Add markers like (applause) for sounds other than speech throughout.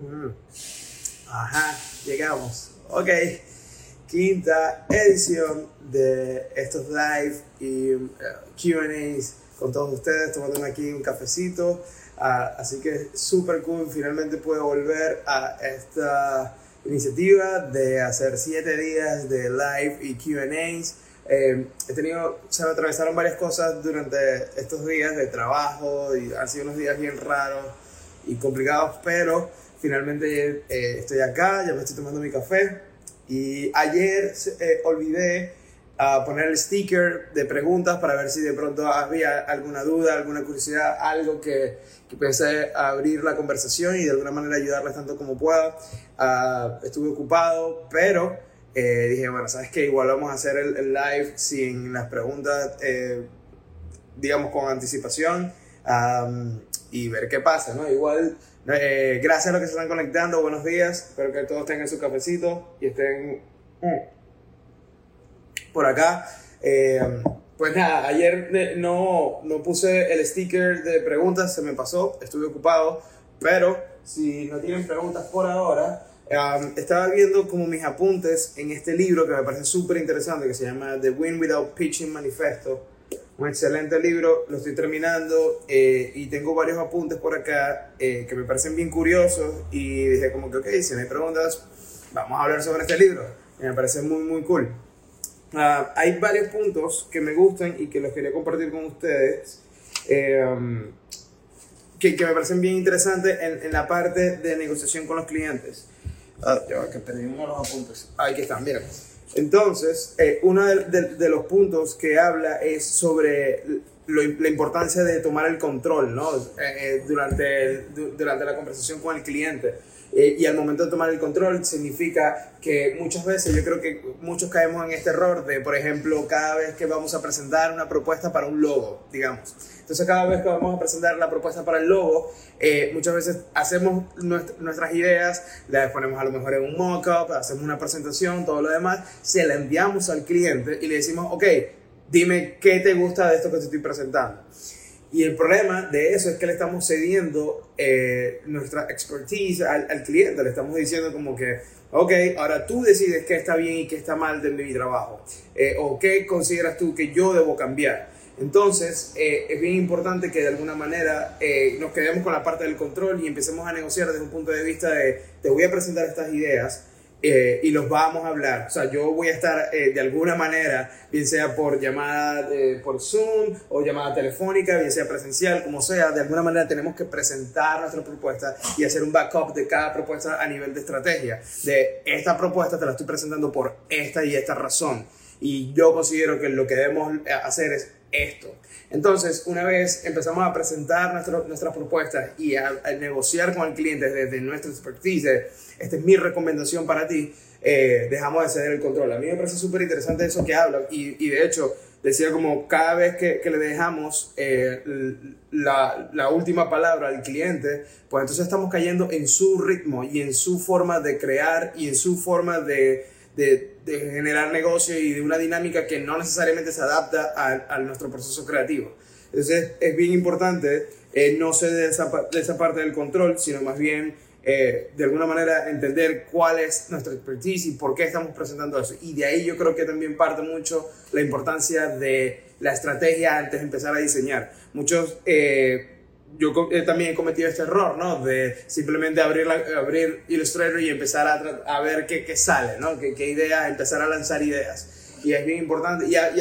Mm. Ajá, llegamos. Ok, quinta edición de estos live y uh, QAs con todos ustedes, tomando aquí un cafecito. Ah, así que súper cool, finalmente puedo volver a esta iniciativa de hacer siete días de live y QAs. Eh, he tenido, se me atravesaron varias cosas durante estos días de trabajo y han sido unos días bien raros y complicados, pero finalmente eh, estoy acá, ya me estoy tomando mi café y ayer eh, olvidé uh, poner el sticker de preguntas para ver si de pronto había alguna duda, alguna curiosidad, algo que, que pensé abrir la conversación y de alguna manera ayudarles tanto como pueda. Uh, estuve ocupado, pero eh, dije, bueno, sabes que igual vamos a hacer el, live sin las preguntas, digamos, con anticipación y ver qué pasa, ¿no? Igual eh, gracias a los que se están conectando, buenos días. Espero que todos tengan su cafecito y estén mm, por acá. Eh, pues nada, ayer no, no puse el sticker de preguntas, se me pasó, estuve ocupado, pero si no tienen preguntas por ahora, um, estaba viendo como mis apuntes en este libro que me parece súper interesante, que se llama The Win Without Pitching Manifesto un excelente libro, lo estoy terminando eh, y tengo varios apuntes por acá eh, que me parecen bien curiosos y dije como que, ok, si hay preguntas, vamos a hablar sobre este libro. Y me parece muy, muy cool. Uh, hay varios puntos que me gustan y que los quería compartir con ustedes eh, que, que, me parecen bien interesantes en, en, la parte de negociación con los clientes. Ah, ya que de los apuntes. Aquí están, miren. Entonces, eh, uno de, de, los puntos que habla es sobre lo, la importancia de tomar el control ¿no? Eh, eh, durante, durante la conversación con el cliente. Eh, y al momento de tomar el control significa que muchas veces yo creo que muchos caemos en este error de, por ejemplo, cada vez que vamos a presentar una propuesta para un logo, digamos. Entonces cada vez que vamos a presentar la propuesta para el logo, eh, muchas veces hacemos nuest nuestras ideas, las ponemos a lo mejor en un mock-up, hacemos una presentación, todo lo demás, se la enviamos al cliente y le decimos, ok, dime qué te gusta de esto que te estoy presentando. Y el problema de eso es que le estamos cediendo eh, nuestra expertise al, al, cliente, le estamos diciendo como que, ok, ahora tú decides qué está bien y qué está mal de mi trabajo, eh, o qué consideras tú que yo debo cambiar. Entonces, eh, es bien importante que de alguna manera eh, nos quedemos con la parte del control y empecemos a negociar desde un punto de vista de, te voy a presentar estas ideas, eh, y los vamos a hablar. O sea, yo voy a estar eh, de alguna manera, bien sea por llamada eh, por Zoom o llamada telefónica, bien sea presencial, como sea, de alguna manera tenemos que presentar nuestra propuesta y hacer un backup de cada propuesta a nivel de estrategia. De esta propuesta te la estoy presentando por esta y esta razón. Y yo considero que lo que debemos hacer es esto. Entonces, una vez empezamos a presentar nuestro, nuestras propuestas y a, a, negociar con el cliente desde nuestra expertise, esta es mi recomendación para ti, eh, dejamos de ceder el control. A mí me parece súper interesante eso que habla y, y, de hecho decía como cada vez que, que le dejamos eh, la, la, última palabra al cliente, pues entonces estamos cayendo en su ritmo y en su forma de crear y en su forma de de, de, generar negocio y de una dinámica que no necesariamente se adapta a, a nuestro proceso creativo. Entonces es bien importante eh, no de esa, esa parte del control, sino más bien eh, de alguna manera entender cuál es nuestra expertise y por qué estamos presentando eso. Y de ahí yo creo que también parte mucho la importancia de la estrategia antes de empezar a diseñar. Muchos... Eh, yo eh, también he cometido este error, ¿no? De simplemente abrir, la, abrir Illustrator y empezar a, a ver qué, qué, sale, ¿no? Qué, qué ideas, empezar a lanzar ideas. Y es bien importante. Y, a, y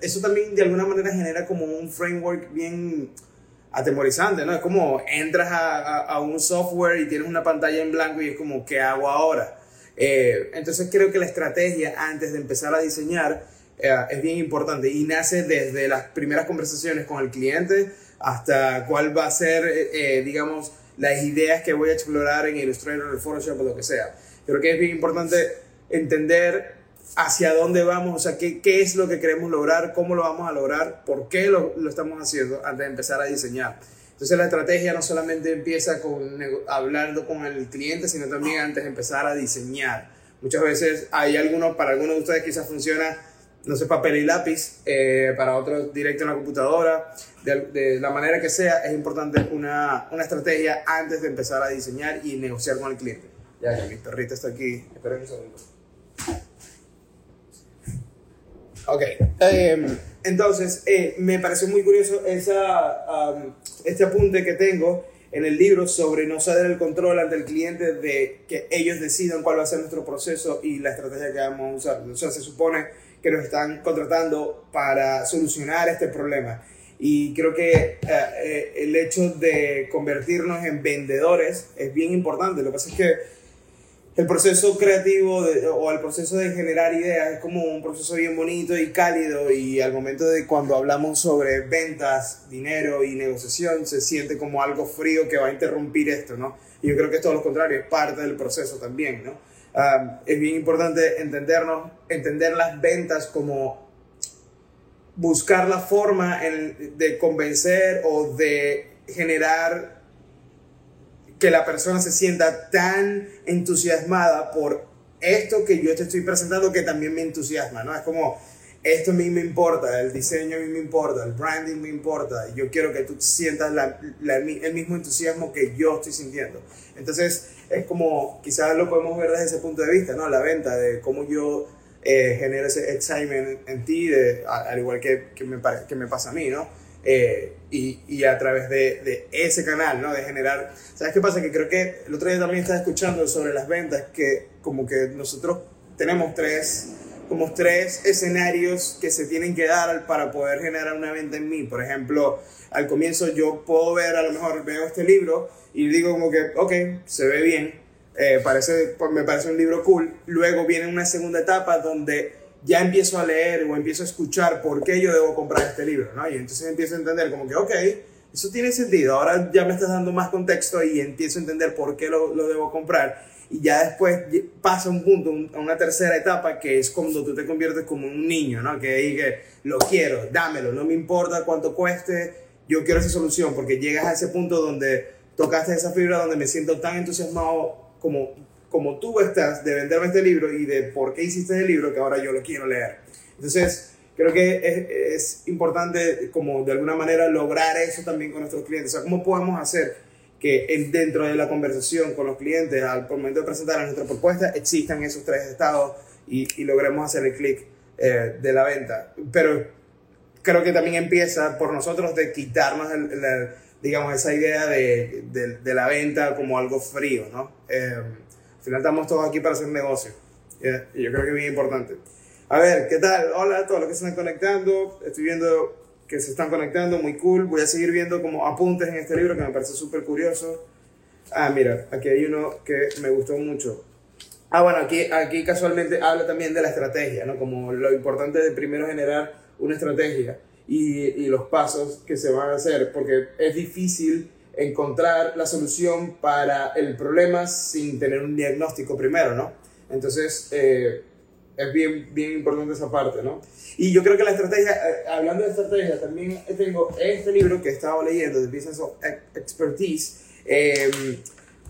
eso también de alguna manera genera como un framework bien atemorizante, ¿no? Es como entras a, a un software y tienes una pantalla en blanco y es como, ¿qué hago ahora? Eh, entonces creo que la estrategia antes de empezar a diseñar eh, es bien importante y nace desde las primeras conversaciones con el cliente hasta cuál va a ser, eh, digamos, las ideas que voy a explorar en Illustrator, en Photoshop o lo que sea. Creo que es bien importante entender hacia dónde vamos, o sea, qué, qué es lo que queremos lograr, cómo lo vamos a lograr, por qué lo, lo estamos haciendo antes de empezar a diseñar. Entonces la estrategia no solamente empieza con hablando con el cliente, sino también antes de empezar a diseñar. Muchas veces hay algunos, para algunos de ustedes quizás funciona no sé, papel y lápiz, eh, para otros directo en la computadora, de, la manera que sea, es importante una, una, estrategia antes de empezar a diseñar y negociar con el cliente. Ya que mi está aquí, esperen un segundo. Ok, em, entonces eh, me pareció muy curioso esa, este apunte que tengo en el libro sobre no ceder el control ante el cliente de que ellos decidan cuál va a ser nuestro proceso y la estrategia que vamos a usar. O sea, se supone que nos están contratando para solucionar este problema. Y creo que eh, eh, el hecho de convertirnos en vendedores es bien importante. Lo que pasa es que el proceso creativo o el proceso de generar ideas es como un proceso bien bonito y cálido y al momento de cuando hablamos sobre ventas, dinero y negociación se siente como algo frío que va a interrumpir esto, ¿no? Y yo creo que es todo lo contrario, es parte del proceso también, ¿no? es bien importante entendernos, entender las ventas como buscar la forma de convencer o de generar que la persona se sienta tan entusiasmada por esto que yo te estoy presentando que también me entusiasma, ¿no? Es como, esto a mí me importa, el diseño a mí me importa, el branding me importa, yo quiero que tú sientas el mismo entusiasmo que yo estoy sintiendo. Entonces, es como, quizás lo podemos ver desde ese punto de vista, ¿no? La venta, de cómo yo eh, genero ese excitement en ti, al igual que, que, me, que me pasa a mí, ¿no? Eh, y, y, a través de, de, ese canal, ¿no? De generar... ¿Sabes qué pasa? Que creo que el otro día también estaba escuchando sobre las ventas, que como que nosotros tenemos tres, como tres escenarios que se tienen que dar para poder generar una venta en mí. Por ejemplo, al comienzo yo puedo ver, a lo mejor veo este libro y digo como que, ok, se ve bien, eh, parece, pues, me parece un libro cool. Luego viene una segunda etapa donde ya empiezo a leer o empiezo a escuchar por qué yo debo comprar este libro, ¿no? Y entonces empiezo a entender como que, ok, eso tiene sentido, ahora ya me estás dando más contexto y empiezo a entender por qué lo, lo debo comprar. Y ya después pasa un punto, a una tercera etapa, que es cuando tú te conviertes como un niño, ¿no? Que dije, lo quiero, dámelo, no me importa cuánto cueste, yo quiero esa solución, porque llegas a ese punto donde tocaste esa fibra, donde me siento tan entusiasmado como como tú estás de venderme este libro y de por qué hiciste el libro que ahora yo lo quiero leer. Entonces, creo que es, es, importante como de alguna manera lograr eso también con nuestros clientes. O sea, ¿cómo podemos hacer que dentro de la conversación con los clientes, al momento de presentar nuestra propuesta, existan esos tres estados y, y logremos hacer el clic eh, de la venta? Pero creo que también empieza por nosotros de quitarnos el, digamos, esa idea de, de, de, la venta como algo frío, ¿no? Eh, al final estamos todos aquí para hacer negocio. Y yo creo que es bien importante. A ver, ¿qué tal? Hola a todos los que se están conectando. Estoy viendo que se están conectando, muy cool. Voy a seguir viendo como apuntes en este libro que me parece súper curioso. Ah, mira, aquí hay uno que me gustó mucho. Ah, bueno, aquí, aquí casualmente habla también de la estrategia, ¿no? Como lo importante de primero generar una estrategia y, y los pasos que se van a hacer, porque es difícil encontrar la solución para el problema sin tener un diagnóstico primero, ¿no? Entonces, eh, es bien, bien importante esa parte, ¿no? Y yo creo que la estrategia, eh, hablando de estrategia, también tengo este libro que he estado leyendo, The Business of Expertise, em,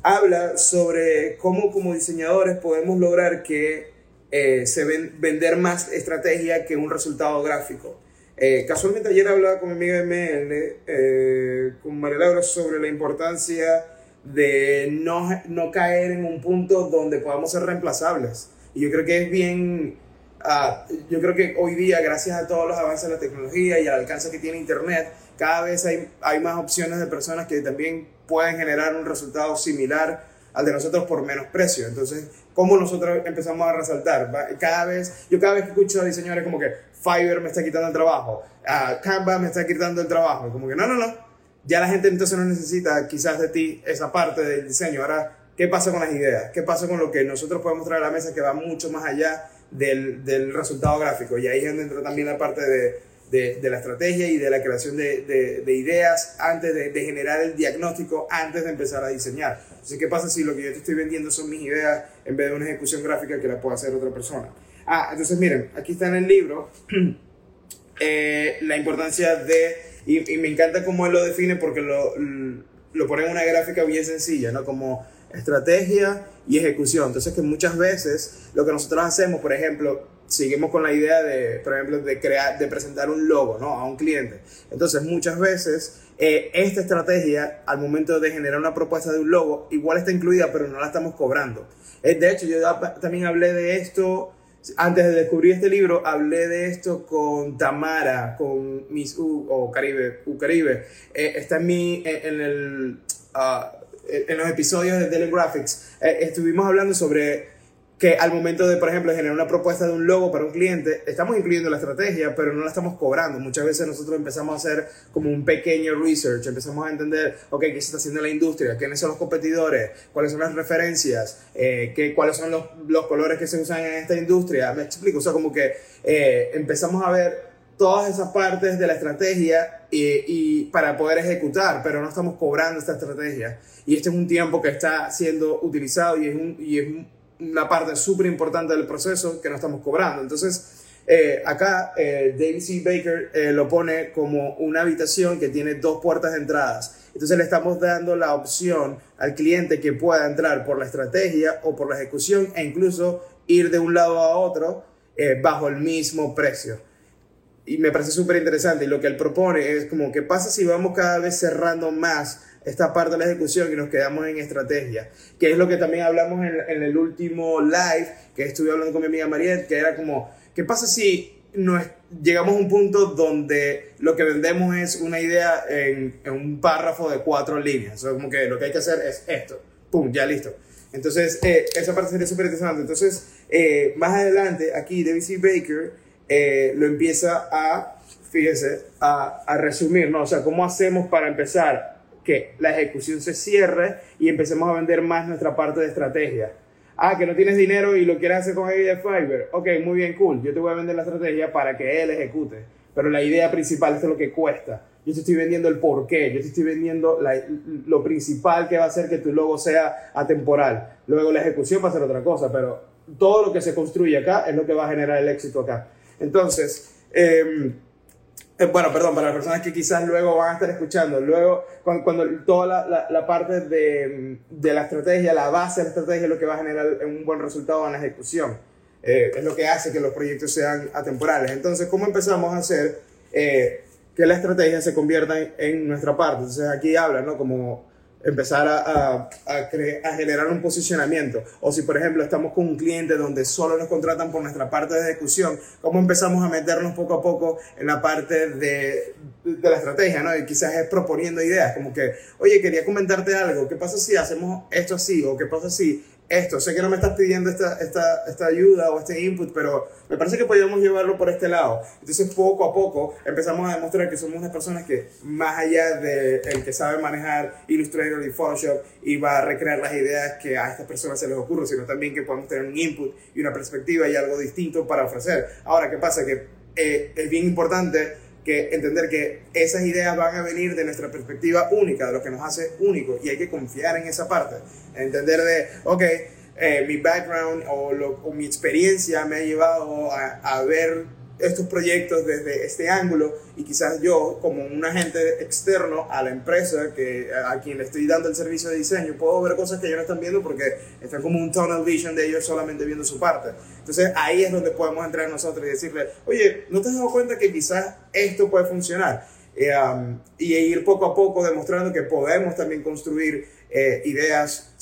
habla sobre cómo como diseñadores podemos lograr que eh, se ven, vender más estrategia que un resultado gráfico. Eh, casualmente ayer hablaba con mi amiga ML, eh, con María Laura, sobre la importancia de no, no caer en un punto donde podamos ser reemplazables. Y yo creo que es bien, uh, yo creo que hoy día, gracias a todos los avances de la tecnología y al alcance que tiene Internet, cada vez hay, hay más opciones de personas que también pueden generar un resultado similar al de nosotros por menos precio. Entonces, ¿cómo nosotros empezamos a resaltar? Cada vez, yo cada vez que escucho a diseñadores como que Fiverr me está quitando el trabajo, uh, Canva me está quitando el trabajo, como que no, no, no, ya la gente entonces no necesita quizás de ti esa parte del diseño. Ahora, ¿qué pasa con las ideas? ¿Qué pasa con lo que nosotros podemos traer a la mesa que va mucho más allá del, del resultado gráfico? Y ahí es donde entra también la parte de de, la estrategia y de la creación de, de ideas antes de, generar el diagnóstico, antes de empezar a diseñar. Entonces, ¿qué pasa si lo que yo te estoy vendiendo son mis ideas en vez de una ejecución gráfica que la pueda hacer otra persona? Ah, entonces miren, aquí está en el libro (clears throat) eh, la importancia de, y, y, me encanta cómo él lo define porque lo, lo pone en una gráfica bien sencilla, ¿no? Como estrategia y ejecución. Entonces que muchas veces lo que nosotros hacemos, por ejemplo, seguimos con la idea de, por ejemplo, de crear, de presentar un logo, ¿no? A un cliente. Entonces, muchas veces eh, esta estrategia, al momento de generar una propuesta de un logo, igual está incluida, pero no la estamos cobrando. Eh, de hecho, yo también hablé de esto antes de descubrir este libro, hablé de esto con Tamara, con Miss U o Caribe, U Caribe. Eh, está en mi, en, el, ah, en los episodios de Daily Graphics. estuvimos hablando sobre que al momento de, por ejemplo, generar una propuesta de un logo para un cliente, estamos incluyendo la estrategia, pero no la estamos cobrando. Muchas veces nosotros empezamos a hacer como un pequeño research, empezamos a entender, ok, qué se está haciendo en la industria, quiénes son los competidores, cuáles son las referencias, eh, qué, cuáles son los, los, colores que se usan en esta industria. Me explico, o sea, como que eh, empezamos a ver todas esas partes de la estrategia y, y, para poder ejecutar, pero no estamos cobrando esta estrategia. Y este es un tiempo que está siendo utilizado y es un, y es un una parte súper importante del proceso que no estamos cobrando. Entonces, eh, acá eh, David C. Baker eh, lo pone como una habitación que tiene dos puertas de entradas. Entonces le estamos dando la opción al cliente que pueda entrar por la estrategia o por la ejecución e incluso ir de un lado a otro bajo el mismo precio. Y me parece súper interesante y lo que él propone es como, ¿qué pasa si vamos cada vez cerrando más esta parte de la ejecución y nos quedamos en estrategia, que es lo que también hablamos en, el último live que estuve hablando con mi amiga Mariette, que era como, ¿qué pasa si nos, llegamos a un punto donde lo que vendemos es una idea en, un párrafo de cuatro líneas? O sea, como que lo que hay que hacer es esto, ¡pum!, ya listo. Entonces, eh, esa parte sería súper interesante. Entonces, eh, más adelante, aquí David C. Baker eh, lo empieza a, fíjense, a, a resumir, ¿no? O sea, ¿cómo hacemos para empezar que la ejecución se cierre y empecemos a vender más nuestra parte de estrategia. Ah, que no tienes dinero y lo quieres hacer con de Fiverr. Ok, muy bien, cool. Yo te voy a vender la estrategia para que él ejecute. Pero la idea principal es lo que cuesta. Yo te estoy vendiendo el porqué. Yo te estoy vendiendo lo principal que va a hacer que tu logo sea atemporal. Luego la ejecución va a ser otra cosa, pero todo lo que se construye acá es lo que va a generar el éxito acá. Entonces, eh, eh, bueno, perdón, para las personas que quizás luego van a estar escuchando, luego cuando, toda la, la, parte de, de, la estrategia, la base de la estrategia es lo que va a generar un buen resultado en la ejecución, eh, es lo que hace que los proyectos sean atemporales. Entonces, ¿cómo empezamos a hacer eh, que la estrategia se convierta en, en, nuestra parte? Entonces, aquí habla, ¿no? Como empezar a, a, a, generar un posicionamiento. O si, por ejemplo, estamos con un cliente donde solo nos contratan por nuestra parte de ejecución, ¿cómo empezamos a meternos poco a poco en la parte de, de la estrategia? ¿no? Y quizás es proponiendo ideas, como que, oye, quería comentarte algo, ¿qué pasa si hacemos esto así? ¿O qué pasa si esto. Sé que no me estás pidiendo esta, esta, esta, ayuda o este input, pero me parece que podríamos llevarlo por este lado. Entonces, poco a poco empezamos a demostrar que somos unas personas que, más allá de el que sabe manejar Illustrator y Photoshop y va a recrear las ideas que a estas personas se les ocurre, sino también que podemos tener un input y una perspectiva y algo distinto para ofrecer. Ahora, ¿qué pasa? Que eh, es bien importante que entender que esas ideas van a venir de nuestra perspectiva única, de lo que nos hace únicos, y hay que confiar en esa parte, entender de, ok, eh, mi background o, o, mi experiencia me ha llevado a, a ver estos proyectos desde este ángulo y quizás yo como un agente externo a la empresa que a quien le estoy dando el servicio de diseño puedo ver cosas que ellos no están viendo porque están como un tunnel vision de ellos solamente viendo su parte entonces ahí es donde podemos entrar nosotros y decirle oye ¿no te has dado cuenta que quizás esto puede funcionar? Eh, um, y ir poco a poco demostrando que podemos también construir eh, ideas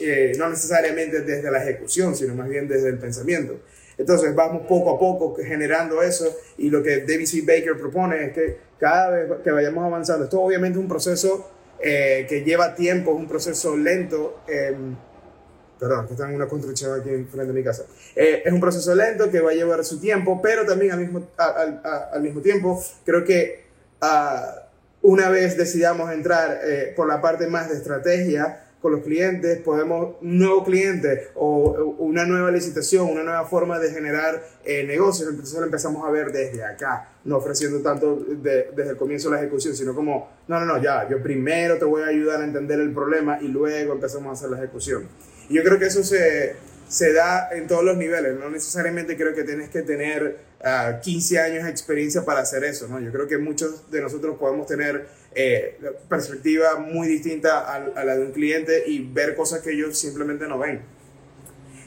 eh, no necesariamente desde la ejecución sino más bien desde el pensamiento entonces vamos poco a poco generando eso y lo que David C. Baker propone es que cada vez que vayamos avanzando, esto obviamente es un proceso eh, que lleva tiempo, es un proceso lento. Em, perdón, que está en una construcción aquí enfrente de mi casa. Eh, es un proceso lento que va a llevar su tiempo, pero también al mismo, al mismo tiempo creo que ah, una vez decidamos entrar eh, por la parte más de estrategia, con los clientes, podemos, un nuevo cliente o una nueva licitación, una nueva forma de generar eh, negocios, entonces lo empezamos a ver desde acá, no ofreciendo tanto desde el comienzo de la ejecución, sino como, no, no, no, ya, yo primero te voy a ayudar a entender el problema y luego empezamos a hacer la ejecución. Y yo creo que eso se, se da en todos los niveles, no necesariamente creo que tienes que tener 15 ah, años de experiencia para hacer eso, ¿no? Yo creo que muchos de nosotros podemos tener eh, perspectiva muy distinta a, la de un cliente y ver cosas que ellos simplemente no ven.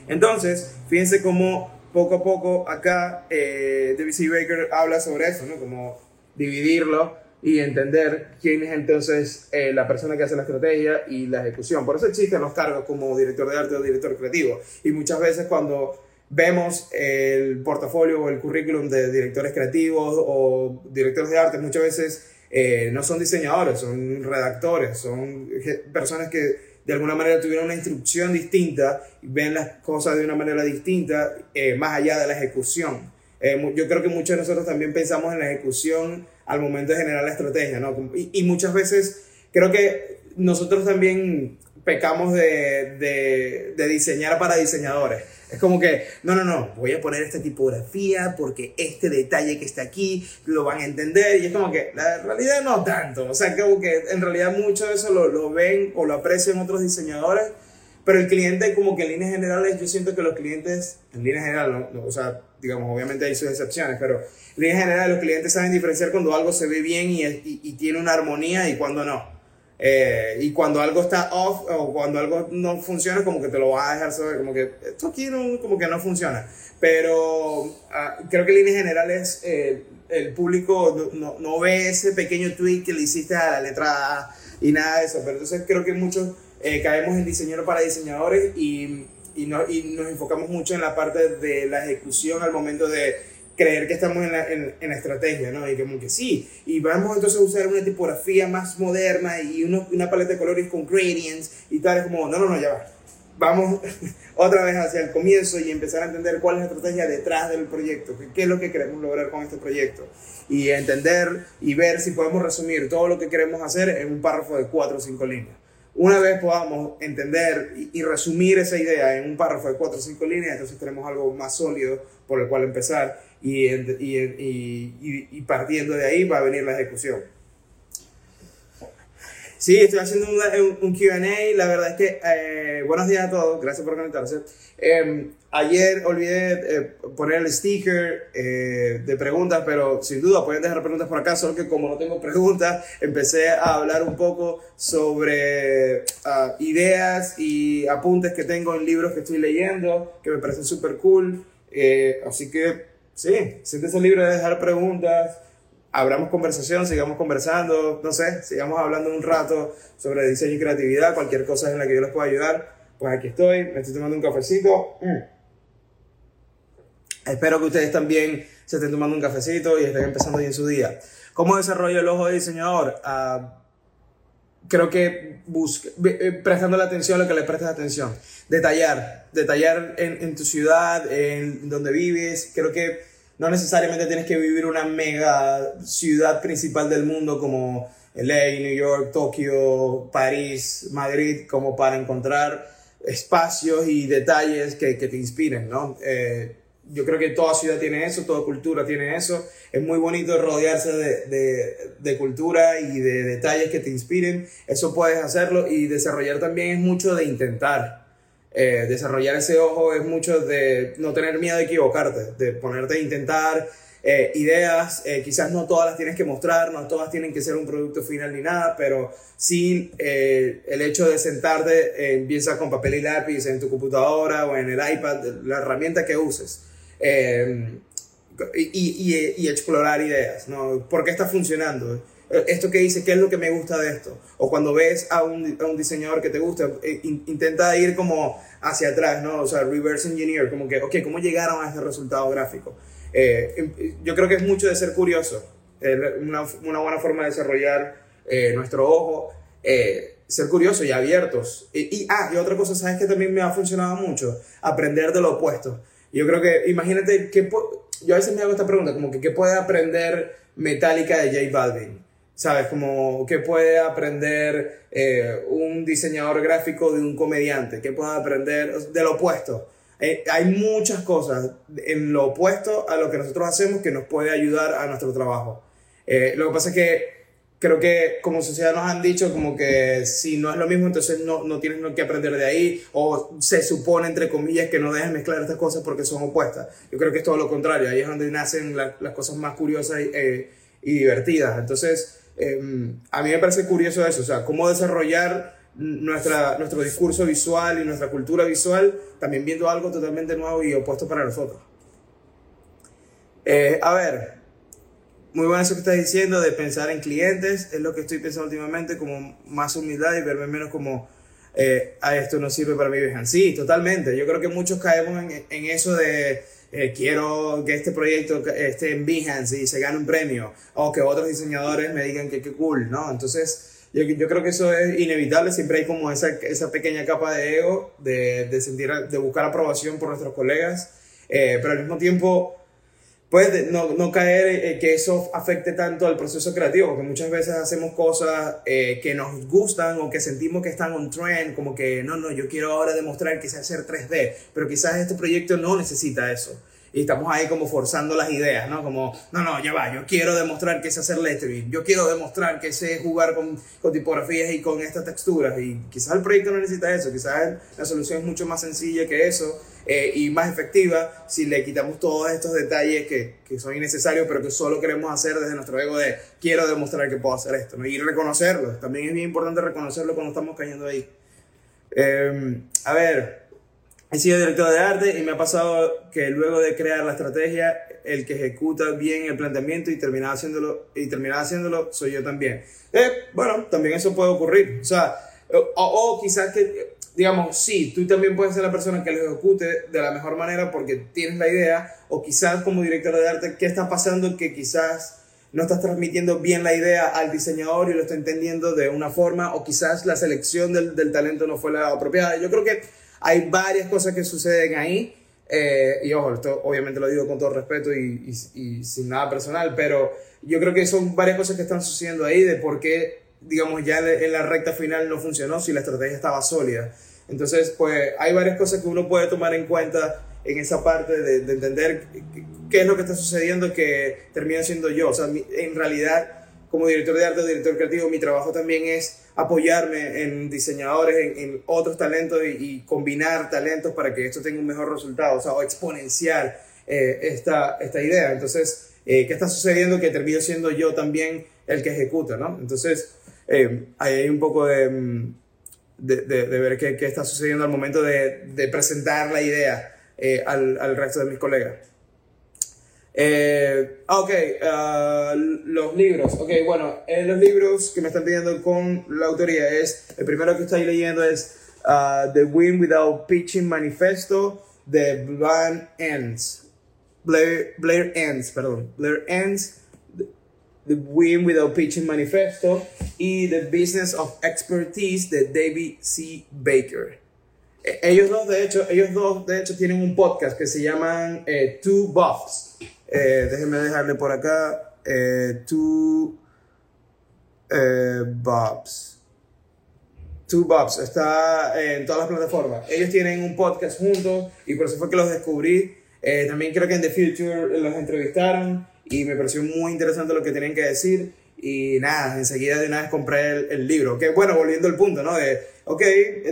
Entonces, fíjense cómo poco a poco acá eh, David C. Baker habla sobre eso, ¿no? Como dividirlo y entender quién es entonces eh, la persona que hace la estrategia y la ejecución. Por eso existen los cargos como director de arte o director creativo. Y muchas veces cuando vemos el portafolio o el currículum de directores creativos o directores de arte, muchas veces eh, no son diseñadores, son redactores, son personas que de alguna manera tuvieron una instrucción distinta ven las cosas de una manera distinta, eh, más allá de la ejecución. Eh, yo creo que muchos de nosotros también pensamos en la ejecución al momento de generar la estrategia, ¿no? Y, muchas veces creo que nosotros también pecamos de, de, diseñar para diseñadores es como que, no, no, no, voy a poner esta tipografía porque este detalle que está aquí lo van a entender. Y es como que, la realidad no tanto. O sea, como que en realidad mucho de eso lo ven o lo aprecian otros diseñadores. Pero el cliente, como que en líneas generales, yo siento que los clientes, en líneas generales, no, o sea, digamos, obviamente hay sus excepciones, pero en líneas generales los clientes saben diferenciar cuando algo se ve bien y, y, y tiene una armonía y cuando no. Eh, y cuando algo está off o cuando algo no funciona, como que te lo vas a dejar saber, como que esto aquí no, como que no funciona. Pero ah, creo que en líneas generales eh, el público no, no, ve ese pequeño tweak que le hiciste a la letra A y nada de eso. Pero entonces creo que muchos eh, caemos en diseñador para diseñadores y, y, no, y nos enfocamos mucho en la parte de la ejecución al momento de creer que estamos en la, en, en la estrategia, ¿no? Y como que sí, y vamos entonces a usar una tipografía más moderna y uno, una paleta de colores con gradients y tal, es como, no, no, no, ya va. Vamos (laughs) otra vez hacia el comienzo y empezar a entender cuál es la estrategia detrás del proyecto, qué es lo que queremos lograr con este proyecto. Y entender y ver si podemos resumir todo lo que queremos hacer en un párrafo de cuatro o cinco líneas. Una vez podamos entender y, y resumir esa idea en un párrafo de cuatro o cinco líneas, entonces tenemos algo más sólido por el cual empezar y, y, y, partiendo de ahí va a venir la ejecución. Sí, estoy haciendo un, un QA. La verdad es que, eh, buenos días a todos, gracias por conectarse. Em, ayer olvidé eh, poner el sticker eh, de preguntas, pero sin duda pueden dejar preguntas por acá, solo que como no tengo (laughs) preguntas, empecé a hablar un poco sobre ah, ideas y apuntes que tengo en libros que estoy leyendo, que me parecen súper cool. así que Sí, siéntese libre de dejar preguntas, abramos conversación, sigamos conversando, no sé, sigamos hablando un rato sobre diseño y creatividad, cualquier cosa en la que yo les pueda ayudar, pues aquí estoy, me estoy tomando un cafecito. Mm. Espero que ustedes también se estén tomando un cafecito y estén empezando bien su día. ¿Cómo desarrollo el ojo de diseñador? Uh, creo que busque, eh, prestando la atención a lo que le prestes atención. Detallar, detallar en, en, tu ciudad, en donde vives. Creo que no necesariamente tienes que vivir una mega ciudad principal del mundo como LA, New York, Tokio, París, Madrid, como para encontrar espacios y detalles que, que te inspiren, ¿no? Eh, yo creo que toda ciudad tiene eso, toda cultura tiene eso. Es muy bonito rodearse de, de, cultura y de detalles que te inspiren. Eso puedes hacerlo y desarrollar también es mucho de intentar. Eh, desarrollar ese ojo es mucho de no tener miedo de equivocarte, de ponerte a intentar eh, ideas. Eh, quizás no todas las tienes que mostrar, no todas tienen que ser un producto final ni nada, pero sí eh, el hecho de sentarte, empieza con papel y lápiz en tu computadora o en el iPad, la herramienta que uses y, explorar ideas, ¿no? ¿Por qué está funcionando? Esto que dice, ¿qué es lo que me gusta de esto? O cuando ves a un, a un diseñador que te gusta, intenta ir como hacia atrás, ¿no? O sea, reverse engineer, como que, ok, ¿cómo llegaron a este resultado gráfico? Eh, yo creo que es mucho de ser curioso, una, una, buena forma de desarrollar eh, nuestro ojo, eh, ser curioso y abiertos. Y, y, ah, y otra cosa, ¿sabes que también me ha funcionado mucho? Aprender de lo opuesto. Yo creo que, imagínate, que yo a veces me hago esta pregunta, como que, ¿qué puede aprender Metallica de J Balvin? ¿Sabes? Como, ¿qué puede aprender eh, un diseñador gráfico de un comediante? ¿Qué puede aprender de lo opuesto? Eh, hay muchas cosas en lo opuesto a lo que nosotros hacemos que nos puede ayudar a nuestro trabajo. Eh, lo que pasa es que creo que como sociedad nos han dicho como que si no es lo mismo, entonces no, no tienes que aprender de ahí, o se supone, entre comillas, que no debes mezclar estas cosas porque son opuestas. Yo creo que es todo lo contrario, ahí es donde nacen la, las cosas más curiosas y, eh, y divertidas. Entonces, eh, a mí me parece curioso eso, o sea, cómo desarrollar nuestra, nuestro discurso visual y nuestra cultura visual, también viendo algo totalmente nuevo y opuesto para nosotros. Eh, a ver, muy bueno eso que estás diciendo de pensar en clientes, es lo que estoy pensando últimamente, como más humildad y verme menos como, eh, a esto no sirve para mi viaje. Sí, totalmente. Yo creo que muchos caemos en, en eso de eh, quiero que este proyecto esté en Behance y se gane un premio, o que otros diseñadores me digan que qué cool, ¿no? Entonces, yo, yo, creo que eso es inevitable, siempre hay como esa, esa pequeña capa de ego, de, de, sentir, de buscar aprobación por nuestros colegas, eh, pero al mismo tiempo puede no, no caer eh, que eso afecte tanto al proceso creativo, porque muchas veces hacemos cosas eh, que nos gustan o que sentimos que están on trend, como que no, no, yo quiero ahora demostrar que sé hacer 3D, pero quizás este proyecto no necesita eso. Y estamos ahí como forzando las ideas, ¿no? Como, no, no, ya va, yo quiero demostrar que sé hacer lettering, yo quiero demostrar que sé jugar con, con tipografías y con estas texturas, y quizás el proyecto no necesita eso, quizás la solución es mucho más sencilla que eso, eh, y más efectiva si le quitamos todos estos detalles que, que, son innecesarios, pero que solo queremos hacer desde nuestro ego de quiero demostrar que puedo hacer esto, ¿no? y reconocerlo. También es bien importante reconocerlo cuando estamos cayendo ahí. Eh, a ver, he sido director de arte y me ha pasado que luego de crear la estrategia, el que ejecuta bien el planteamiento y termina haciéndolo, y termina haciéndolo soy yo también. Eh, bueno, también eso puede ocurrir. O sea, o, o quizás que digamos, sí, tú también puedes ser la persona que lo ejecute de la mejor manera porque tienes la idea, o quizás como director de arte, ¿qué está pasando que quizás no estás transmitiendo bien la idea al diseñador y lo está entendiendo de una forma, o quizás la selección del, del talento no fue la apropiada? Yo creo que hay varias cosas que suceden ahí. Eh, y ojo, esto obviamente lo digo con todo respeto y, y, y, sin nada personal, pero yo creo que son varias cosas que están sucediendo ahí de por qué digamos, ya en la recta final no funcionó si la estrategia estaba sólida. Entonces, pues hay varias cosas que uno puede tomar en cuenta en esa parte de, de entender qué es lo que está sucediendo que termina siendo yo. O sea, en realidad, como director de arte o director creativo, mi trabajo también es apoyarme en diseñadores, en, otros talentos y, combinar talentos para que esto tenga un mejor resultado, o sea, o exponenciar eh, esta, esta idea. Entonces, eh, ¿qué está sucediendo? Que termino siendo yo también el que ejecuta, ¿no? Entonces, eh, ahí hay un poco de, mm, de, de, de ver qué, qué, está sucediendo al momento de, presentar la idea al, al, resto de mis colegas. Eh, ok, uh, los libros. Ok, bueno, eh, los libros que me están pidiendo con la autoría es, el primero que estoy leyendo es uh, The Win Without Pitching Manifesto de Blair Ends. Blair, Blair Ends, perdón. Blair Ends The Win Without Pitching Manifesto y The Business of Expertise de David C. Baker. E, ellos dos, de hecho, ellos dos, de hecho, tienen un podcast que se llaman eh, Two Buffs. Eh, dejarle por acá. Eh, two eh, Buffs. Two Buffs. Está en todas las plataformas. Ellos tienen un podcast juntos y por eso fue que los descubrí. Eh, también creo que en The Future los entrevistaron y me pareció muy interesante lo que tenían que decir. Y nada, enseguida de una vez compré el, el, libro. Que bueno, volviendo al punto, ¿no? De, ok,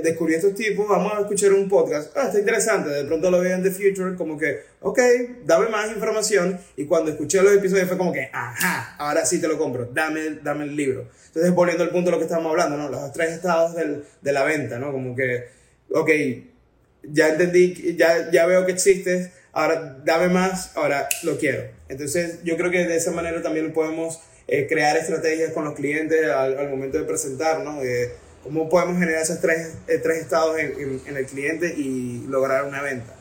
descubrí estos tipos, vamos a escuchar un podcast. Ah, está interesante. De pronto lo veo en The Future, como que, ok, dame más información. Y cuando escuché los episodios fue como que, ajá, ahora sí te lo compro, dame, dame el libro. Entonces, volviendo al punto de lo que estábamos hablando, ¿no? Los tres estados del, de la venta, ¿no? Como que, ok, ya entendí, ya, ya veo que existes, ahora dame más, ahora lo quiero. Entonces yo creo que de esa manera también podemos eh, crear estrategias con los clientes al, al momento de presentar, ¿no? Eh, cómo podemos generar esos tres, eh, tres estados en, el cliente y lograr una venta.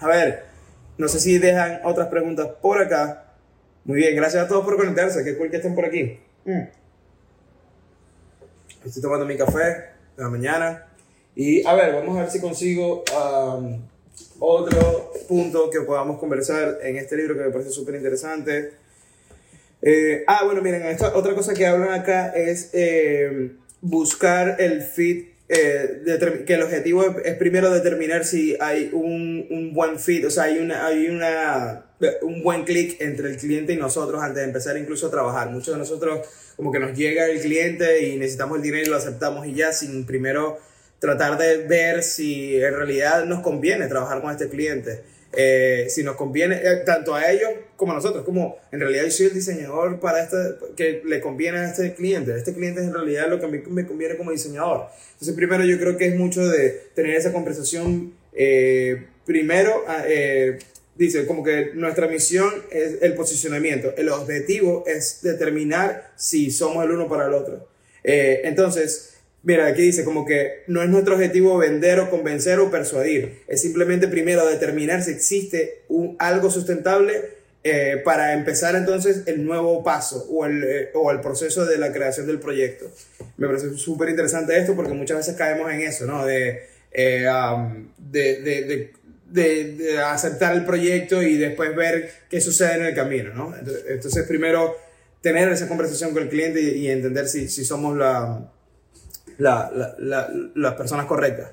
A ver, no sé si dejan otras preguntas por acá. Muy bien, gracias a todos por conectarse, qué cool que estén por aquí. Mm. Estoy tomando mi café de la mañana. Y a ver, vamos a ver si consigo... Um, otro punto que podamos conversar en este libro que me parece súper interesante. Eh, ah, bueno, miren, esta, otra cosa que hablan acá es eh, buscar el fit, eh, que el objetivo es, primero determinar si hay un, un buen fit, o sea, hay, una, hay una, un buen clic entre el cliente y nosotros antes de empezar incluso a trabajar. Muchos de nosotros como que nos llega el cliente y necesitamos el dinero y lo aceptamos y ya sin primero tratar de ver si en realidad nos conviene trabajar con este cliente. Eh, si nos conviene, eh, tanto a ellos como a nosotros, como en realidad yo soy el diseñador para este, que le conviene a este cliente. Este cliente es en realidad lo que a mí me conviene como diseñador. Entonces, primero yo creo que es mucho de tener esa conversación, eh, primero, ah, eh, dice como que nuestra misión es el posicionamiento, el objetivo es determinar si somos el uno para el otro. Entonces, mira, aquí dice como que no es nuestro objetivo vender o convencer o persuadir, es simplemente primero determinar si existe un, algo sustentable eh, para empezar entonces el nuevo paso o el, eh, o el proceso de la creación del proyecto. Me parece súper interesante esto porque muchas veces caemos en eso, ¿no? De, um, de, de, de, aceptar el proyecto y después ver qué sucede en el camino, ¿no? Entonces, primero tener esa conversación con el cliente y, entender si, si somos la, la, la, las personas correctas.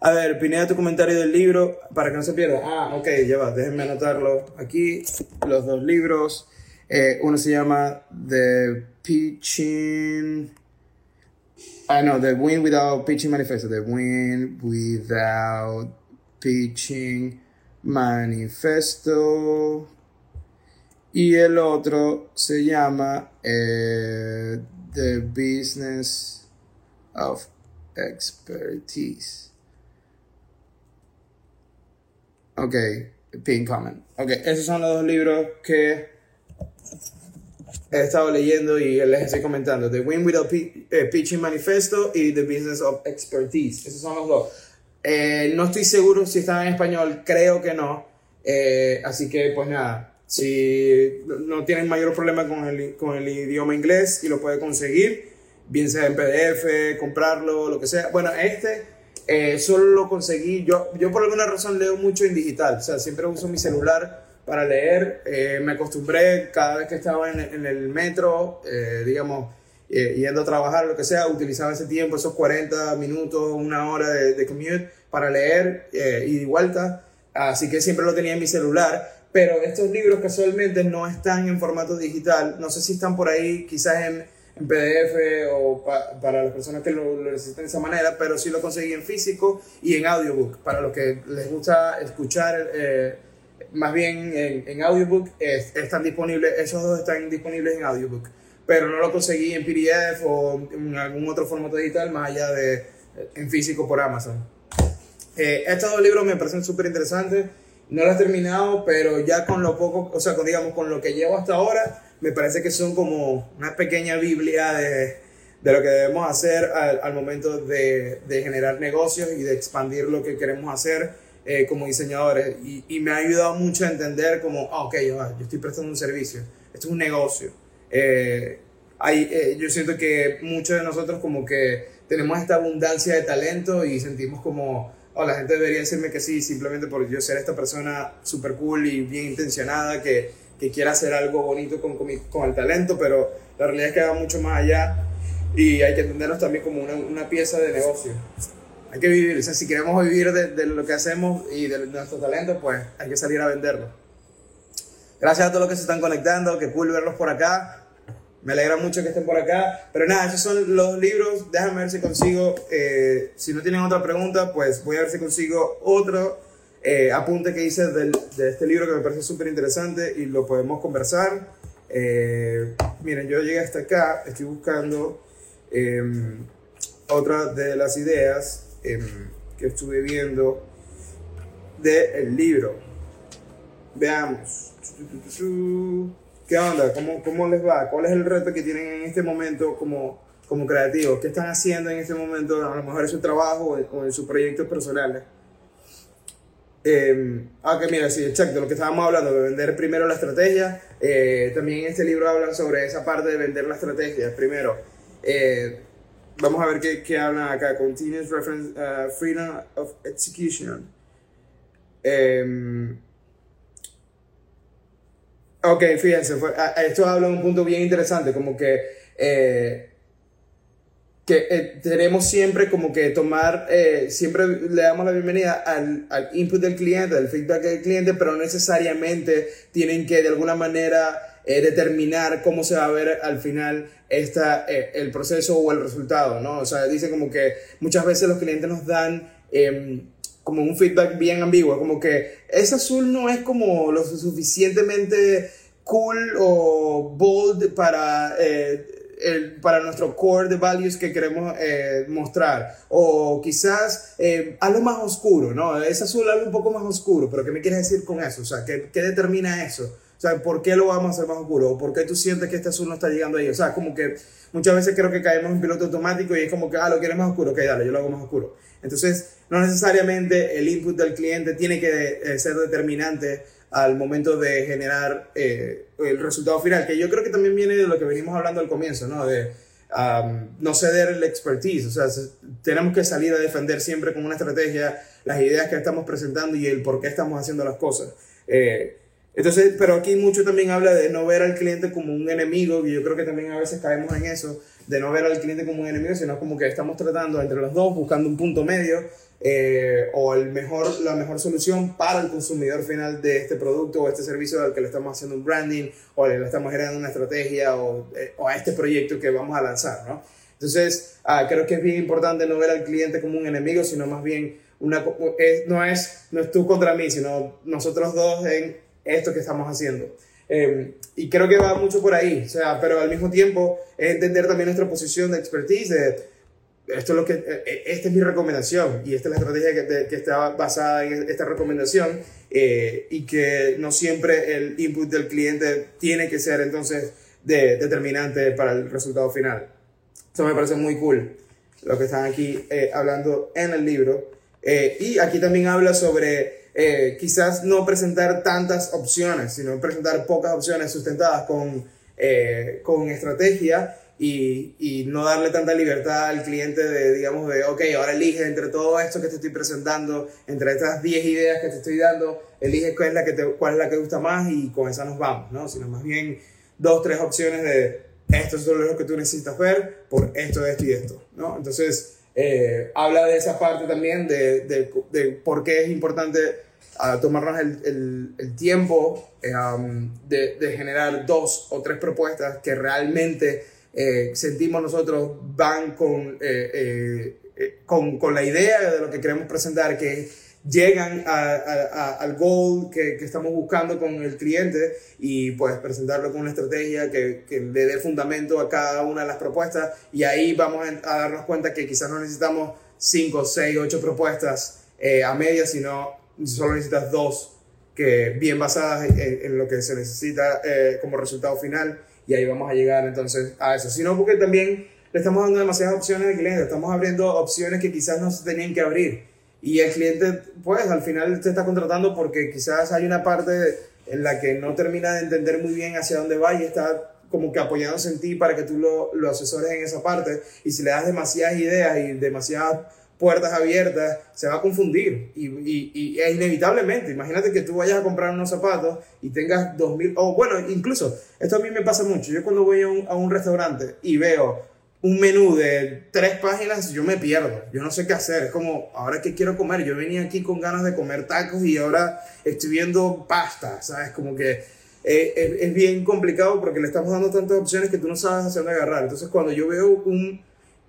A ver, Pineda, tu comentario del libro para que no se pierda. Ah, ok, ya va, déjenme anotarlo aquí. Los dos libros. Eh, uno se llama The Pitching. Ah, no, The Win Without Pitching Manifesto. The Win Without Pitching Manifesto. Y el otro se llama eh, The Business of Expertise. Ok, Pin Comment. Ok, esos son los dos libros que he estado leyendo y les estoy comentando. The Win Without eh, Pitching Manifesto y The Business of Expertise. Esos son los dos. Eh, no estoy seguro si están en español, creo que no. Eh, así que, pues nada, si no tienen mayor problema con el, con el idioma inglés y lo puede conseguir, bien sea en PDF, comprarlo, lo que sea. Bueno, este eh, solo lo conseguí, yo, yo por alguna razón leo mucho en digital, o sea, siempre uso mi celular para leer. me acostumbré cada vez que estaba en, el metro, digamos eh, yendo a trabajar, lo que sea, utilizaba ese tiempo, esos 40 minutos, una hora de, de commute para leer eh, y de vuelta. Así que siempre lo tenía en mi celular. Pero estos libros casualmente no están en formato digital. No sé si están por ahí, quizás en, en PDF o para las personas que lo, necesiten de esa manera, pero sí lo conseguí en físico y en audiobook. Para los que les gusta escuchar, eh, más bien en, en audiobook, están disponibles, esos dos están disponibles en audiobook pero no lo conseguí en PDF o en algún otro formato digital más allá de en físico por Amazon. Eh, estos dos libros me parecen súper interesantes. No los he terminado, pero ya con lo poco, o sea, con, digamos, con lo que llevo hasta ahora, me parece que son como una pequeña Biblia de, de lo que debemos hacer al, al momento de, de, generar negocios y de expandir lo que queremos hacer eh, como diseñadores. Y, y, me ha ayudado mucho a entender como, ah, ok, yo, yo estoy prestando un servicio, esto es un negocio eh, hay, eh, yo siento que muchos de nosotros como que tenemos esta abundancia de talento y sentimos como, oh, la gente debería decirme que sí, simplemente por yo ser esta persona súper cool y bien intencionada que, que quiera hacer algo bonito con, con, con, el talento, pero la realidad es que va mucho más allá y hay que entendernos también como una, una pieza de negocio. Hay que vivir, o sea, si queremos vivir de, de lo que hacemos y de nuestro talento, pues hay que salir a venderlo. Gracias a todos los que se están conectando, que cool verlos por acá. Me alegra mucho que estén por acá. Pero nada, esos son los libros. Déjame ver si consigo. Eh, si no tienen otra pregunta, pues voy a ver si consigo otro eh, apunte que hice del, de este libro que me parece súper interesante y lo podemos conversar. Eh, miren, yo llegué hasta acá. Estoy buscando em, otra de las ideas em, que estuve viendo del libro. Veamos. ¿Qué onda? ¿Cómo, ¿Cómo les va? ¿Cuál es el reto que tienen en este momento como, como creativos? ¿Qué están haciendo en este momento? A lo mejor en su trabajo o en, sus proyectos personales. Eh, ah, que mira, sí, exacto, lo que estábamos hablando, de vender primero la estrategia. Eh, también en este libro hablan sobre esa parte de vender la estrategia. Primero, eh, vamos a ver qué, qué hablan acá. Continuous Reference uh, Freedom of Execution. Eh, Ok, fíjense, esto habla de un punto bien interesante, como que, eh, que eh, tenemos siempre como que tomar, eh, siempre le damos la bienvenida al, input del cliente, al feedback del cliente, pero no necesariamente tienen que de alguna manera determinar cómo se va a ver al final esta, el proceso o el resultado, ¿no? O sea, dice como que muchas veces los clientes nos dan em, como un feedback bien ambiguo, como que ese azul no es como lo suficientemente cool o bold para eh, para nuestro core de values que queremos eh, mostrar. O quizás eh, algo más oscuro, ¿no? Es azul algo un poco más oscuro, pero ¿qué me quieres decir con eso? O sea, ¿qué, qué determina eso? O sea, ¿por qué lo vamos a hacer más oscuro? ¿O por qué tú sientes que este azul no está llegando ahí? O sea, como que muchas veces creo que caemos en piloto automático y es como que, ah, lo quieres más oscuro, ok, dale, yo lo hago más oscuro. Entonces, no necesariamente el input del cliente tiene que eh, ser determinante al momento de generar eh, el resultado final, que yo creo que también viene de lo que venimos hablando al comienzo, ¿no? De no ceder el expertise, o sea, tenemos que salir a defender siempre con una estrategia las ideas que estamos presentando y el por qué estamos haciendo las cosas. Eh, entonces, pero aquí mucho también habla de no ver al cliente como un enemigo, y yo creo que también a veces caemos en eso, de no ver al cliente como un enemigo, sino como que estamos tratando entre los dos, buscando un punto medio eh, o el mejor, la mejor solución para el consumidor final de este producto o este servicio al que le estamos haciendo un branding o le estamos generando una estrategia o, eh, o a este proyecto que vamos a lanzar, ¿no? Entonces, ah, creo que es bien importante no ver al cliente como un enemigo, sino más bien una, es, no, es, no es tú contra mí, sino nosotros dos en esto que estamos haciendo. Em, y creo que va mucho por ahí, o sea, pero al mismo tiempo es entender también nuestra posición de expertise, de esto es lo que, eh, eh, esta es mi recomendación y esta es la estrategia que, que está basada en esta recomendación eh, y que no siempre el input del cliente tiene que ser entonces de, determinante para el resultado final. Eso me parece muy cool lo que están aquí hablando en el libro. y aquí también habla sobre quizás no presentar tantas opciones, sino presentar pocas opciones sustentadas con, con estrategia y, y, no darle tanta libertad al cliente de, digamos, de, ok, ahora elige entre todo esto que te estoy presentando, entre estas 10 ideas que te estoy dando, elige cuál es la que te, cuál es la que gusta más y con esa nos vamos, ¿no? Sino más bien dos, tres opciones de esto es lo que tú necesitas ver por esto, esto y esto, ¿no? Entonces, eh, habla de esa parte también de, de, de por qué es importante uh, tomarnos el, el, el tiempo eh, um, de, de generar dos o tres propuestas que realmente eh, sentimos nosotros van con, eh, eh, con, con, la idea de lo que queremos presentar, que llegan a, a, al goal que, que, estamos buscando con el cliente y pues presentarlo con una estrategia que, que, le dé fundamento a cada una de las propuestas. Y ahí vamos a, darnos cuenta que quizás no necesitamos 5, 6, 8 propuestas a media, sino solo necesitas dos que bien basadas en, en lo que se necesita como resultado final y ahí vamos a llegar entonces a eso, sino porque también le estamos dando demasiadas opciones al cliente, estamos abriendo opciones que quizás no se tenían que abrir. Y el cliente pues al final te está contratando porque quizás hay una parte en la que no termina de entender muy bien hacia dónde va y está como que apoyándose en ti para que tú lo, lo asesores en esa parte. Y si le das demasiadas ideas y demasiadas puertas abiertas, se va a confundir y, y, y, inevitablemente. Imagínate que tú vayas a comprar unos zapatos y tengas dos mil, o bueno, incluso, esto a mí me pasa mucho. Yo cuando voy a un, a un restaurante y veo un menú de tres páginas, yo me pierdo. Yo no sé qué hacer. Es como, ahora que quiero comer, yo venía aquí con ganas de comer tacos y ahora estoy viendo pasta, ¿sabes? Como que eh, es, es, bien complicado porque le estamos dando tantas opciones que tú no sabes hacia dónde agarrar. Entonces, cuando yo veo un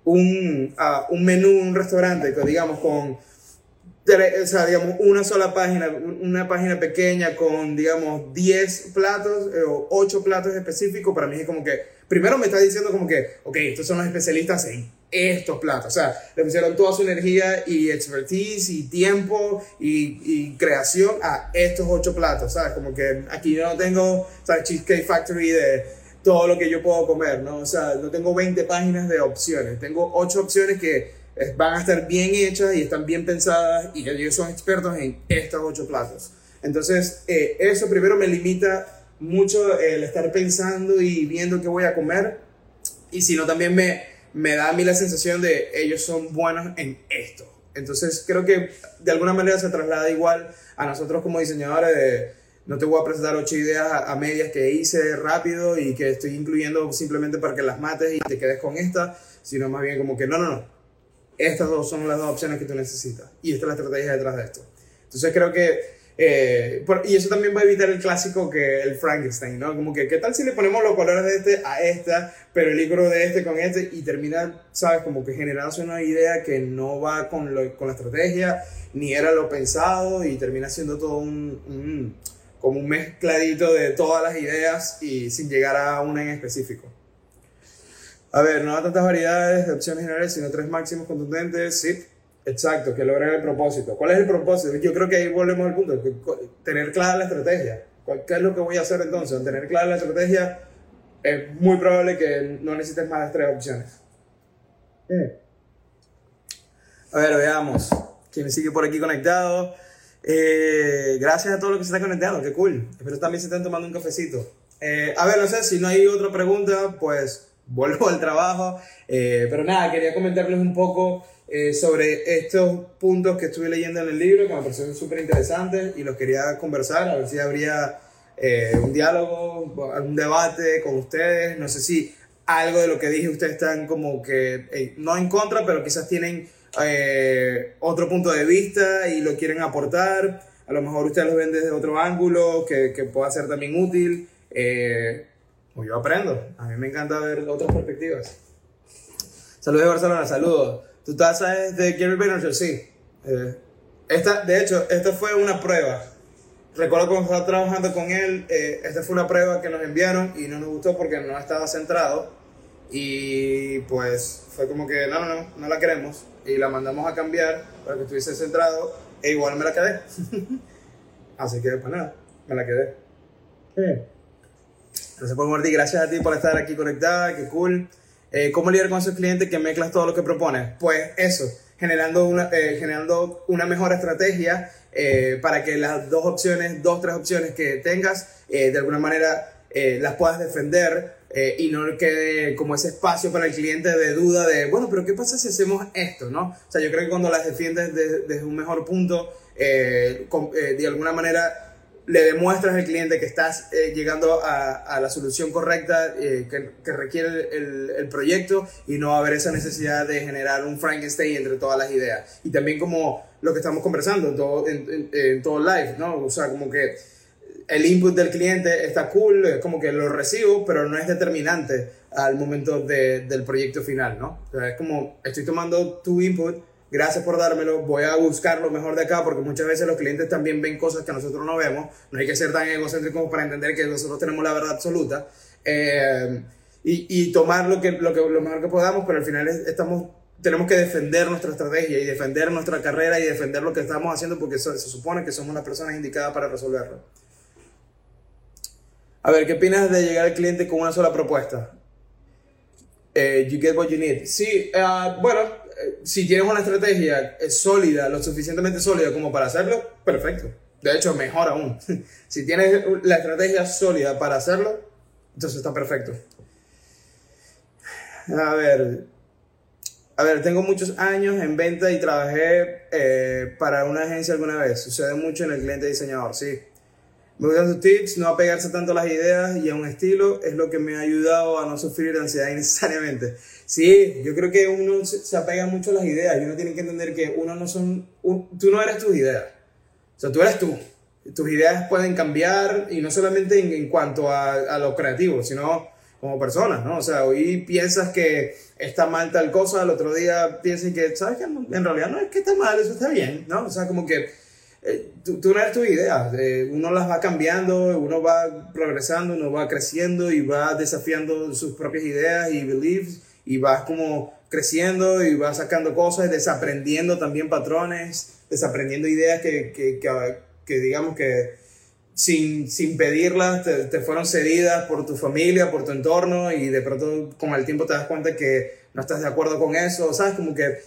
un, uh, un menú, un restaurante, digamos con, o sea, digamos, una sola página, una página pequeña con, digamos, 10 platos eh, o 8 platos específicos, para mí es como que, primero me está diciendo como que, ok, estos son los especialistas en estos platos, o sea, le pusieron toda su energía y expertise y tiempo y, creación a estos 8 platos, ¿sabes? Como que aquí yo no tengo, ¿sabes? Cheesecake Factory de todo lo que yo puedo comer, ¿no? O sea, no tengo 20 páginas de opciones, tengo 8 opciones que van a estar bien hechas y están bien pensadas y ellos son expertos en estos 8 platos. Entonces, eh, eso primero me limita mucho el estar pensando y viendo qué voy a comer y sino también me, me da a mí la sensación de ellos son buenos en esto. Entonces, creo que de alguna manera se traslada igual a nosotros como diseñadores de no te voy a presentar ocho ideas a, medias que hice rápido y que estoy incluyendo simplemente para que las mates y te quedes con esta, sino más bien como que no, no, no. Estas dos son las dos opciones que tú necesitas y esta es la estrategia detrás de esto. Entonces creo que, eh, y eso también va a evitar el clásico que el Frankenstein, ¿no? Como que, ¿qué tal si le ponemos los colores de este a esta, pero el icono de este con este y termina, ¿sabes? Como que generándose una idea que no va con, lo, con la estrategia, ni era lo pensado y termina siendo todo un como un mezcladito de todas las ideas y sin llegar a una en específico. A ver, no da tantas variedades de opciones generales, sino tres máximos contundentes. Sí, exacto, que logren el propósito. ¿Cuál es el propósito? Yo creo que ahí volvemos al punto, tener clara la estrategia. ¿Qué es lo que voy a hacer entonces? Al tener clara la estrategia, es muy probable que no necesites más de tres opciones. A ver, veamos. ¿Quién sigue por aquí conectado? Eh, gracias a todos los que se están conectando, qué cool. Espero también se estén tomando un cafecito. Eh, a ver, no sé, si no hay otra pregunta, pues vuelvo (laughs) al trabajo. Eh, pero nada, quería comentarles un poco sobre estos puntos que estuve leyendo en el libro, que me parecieron súper interesantes y los quería conversar, a ver si habría un diálogo, algún debate con ustedes. No sé si algo de lo que dije ustedes están como que, no en contra, pero quizás tienen eh, otro punto de vista y lo quieren aportar. A lo mejor ustedes lo ven desde otro ángulo que, que pueda ser también útil. Eh, o yo aprendo. A mí me encanta ver otras perspectivas. Saludos de Barcelona, saludos. ¿Tu taza es de Gary Vaynerchuk? Sí. Eh, esta, de hecho, esta fue una prueba. Recuerdo cuando estaba trabajando con él, eh, esta fue una prueba que nos enviaron y no nos gustó porque no estaba centrado. Y pues fue como que no, no, no, no la queremos y la mandamos a cambiar para que estuviese centrado e igual me la quedé. (laughs) Así que, pues nada, me la quedé. Gracias por Martí, gracias a ti por estar aquí conectada, qué cool. Eh, ¿Cómo lidiar con esos clientes que mezclas todo lo que propones? Pues eso, generando una, eh, generando una mejor estrategia eh, para que las dos opciones, dos, tres opciones que tengas, de alguna manera las puedas defender eh, y no quede como ese espacio para el cliente de duda de, bueno, pero ¿qué pasa si hacemos esto? ¿no? O sea, yo creo que cuando las defiendes desde, un mejor punto, eh, eh, de alguna manera le demuestras al cliente que estás llegando a, a, la solución correcta que, que, requiere el, el, proyecto y no va a haber esa necesidad de generar un Frankenstein entre todas las ideas. Y también como lo que estamos conversando en todo, en, en todo live, ¿no? O sea, como que el input del cliente está cool, es como que lo recibo, pero no es determinante al momento de, del proyecto final, ¿no? O sea, es como, estoy tomando tu input, gracias por dármelo, voy a buscar lo mejor de acá, porque muchas veces los clientes también ven cosas que nosotros no vemos, no hay que ser tan egocéntricos para entender que nosotros tenemos la verdad absoluta, eh, y, y, tomar lo, que, lo, que, lo mejor que podamos, pero al final estamos tenemos que defender nuestra estrategia y defender nuestra carrera y defender lo que estamos haciendo porque se supone que somos las personas indicadas para resolverlo. A ver, ¿qué opinas de llegar al cliente con una sola propuesta? Eh, you get what you need. Sí, uh, bueno, eh, si tienes una estrategia sólida, lo suficientemente sólida como para hacerlo, perfecto. De hecho, mejor aún. (laughs) si tienes la estrategia sólida para hacerlo, entonces está perfecto. A ver, a ver, tengo muchos años en venta y trabajé eh, para una agencia alguna vez. Sucede mucho en el cliente diseñador, sí. Me gustan tus tips, no apegarse tanto a las ideas y a un estilo es lo que me ha ayudado a no sufrir de ansiedad (laughs) innecesariamente. Sí, yo creo que uno se apega mucho a las ideas y uno tiene que entender que uno no son, tú no eres tus ideas. O sea, tú eres tú. Tus ideas pueden cambiar y no solamente en, cuanto a, a, lo creativo, sino como personas, ¿no? O sea, hoy piensas que está mal tal cosa, el otro día piensas que, ¿sabes que En realidad no es que está mal, eso está bien, ¿no? O sea, como que tú, tú, no eres tu idea, eh, uno las va cambiando, uno va progresando, uno va creciendo y va desafiando sus propias ideas y beliefs y vas como creciendo y vas sacando cosas, desaprendiendo también patrones, desaprendiendo ideas que, que, que, digamos que sin, sin pedirlas te, te, fueron cedidas por tu familia, por tu entorno y de pronto con el tiempo te das cuenta que no estás de acuerdo con eso, ¿sabes? Como que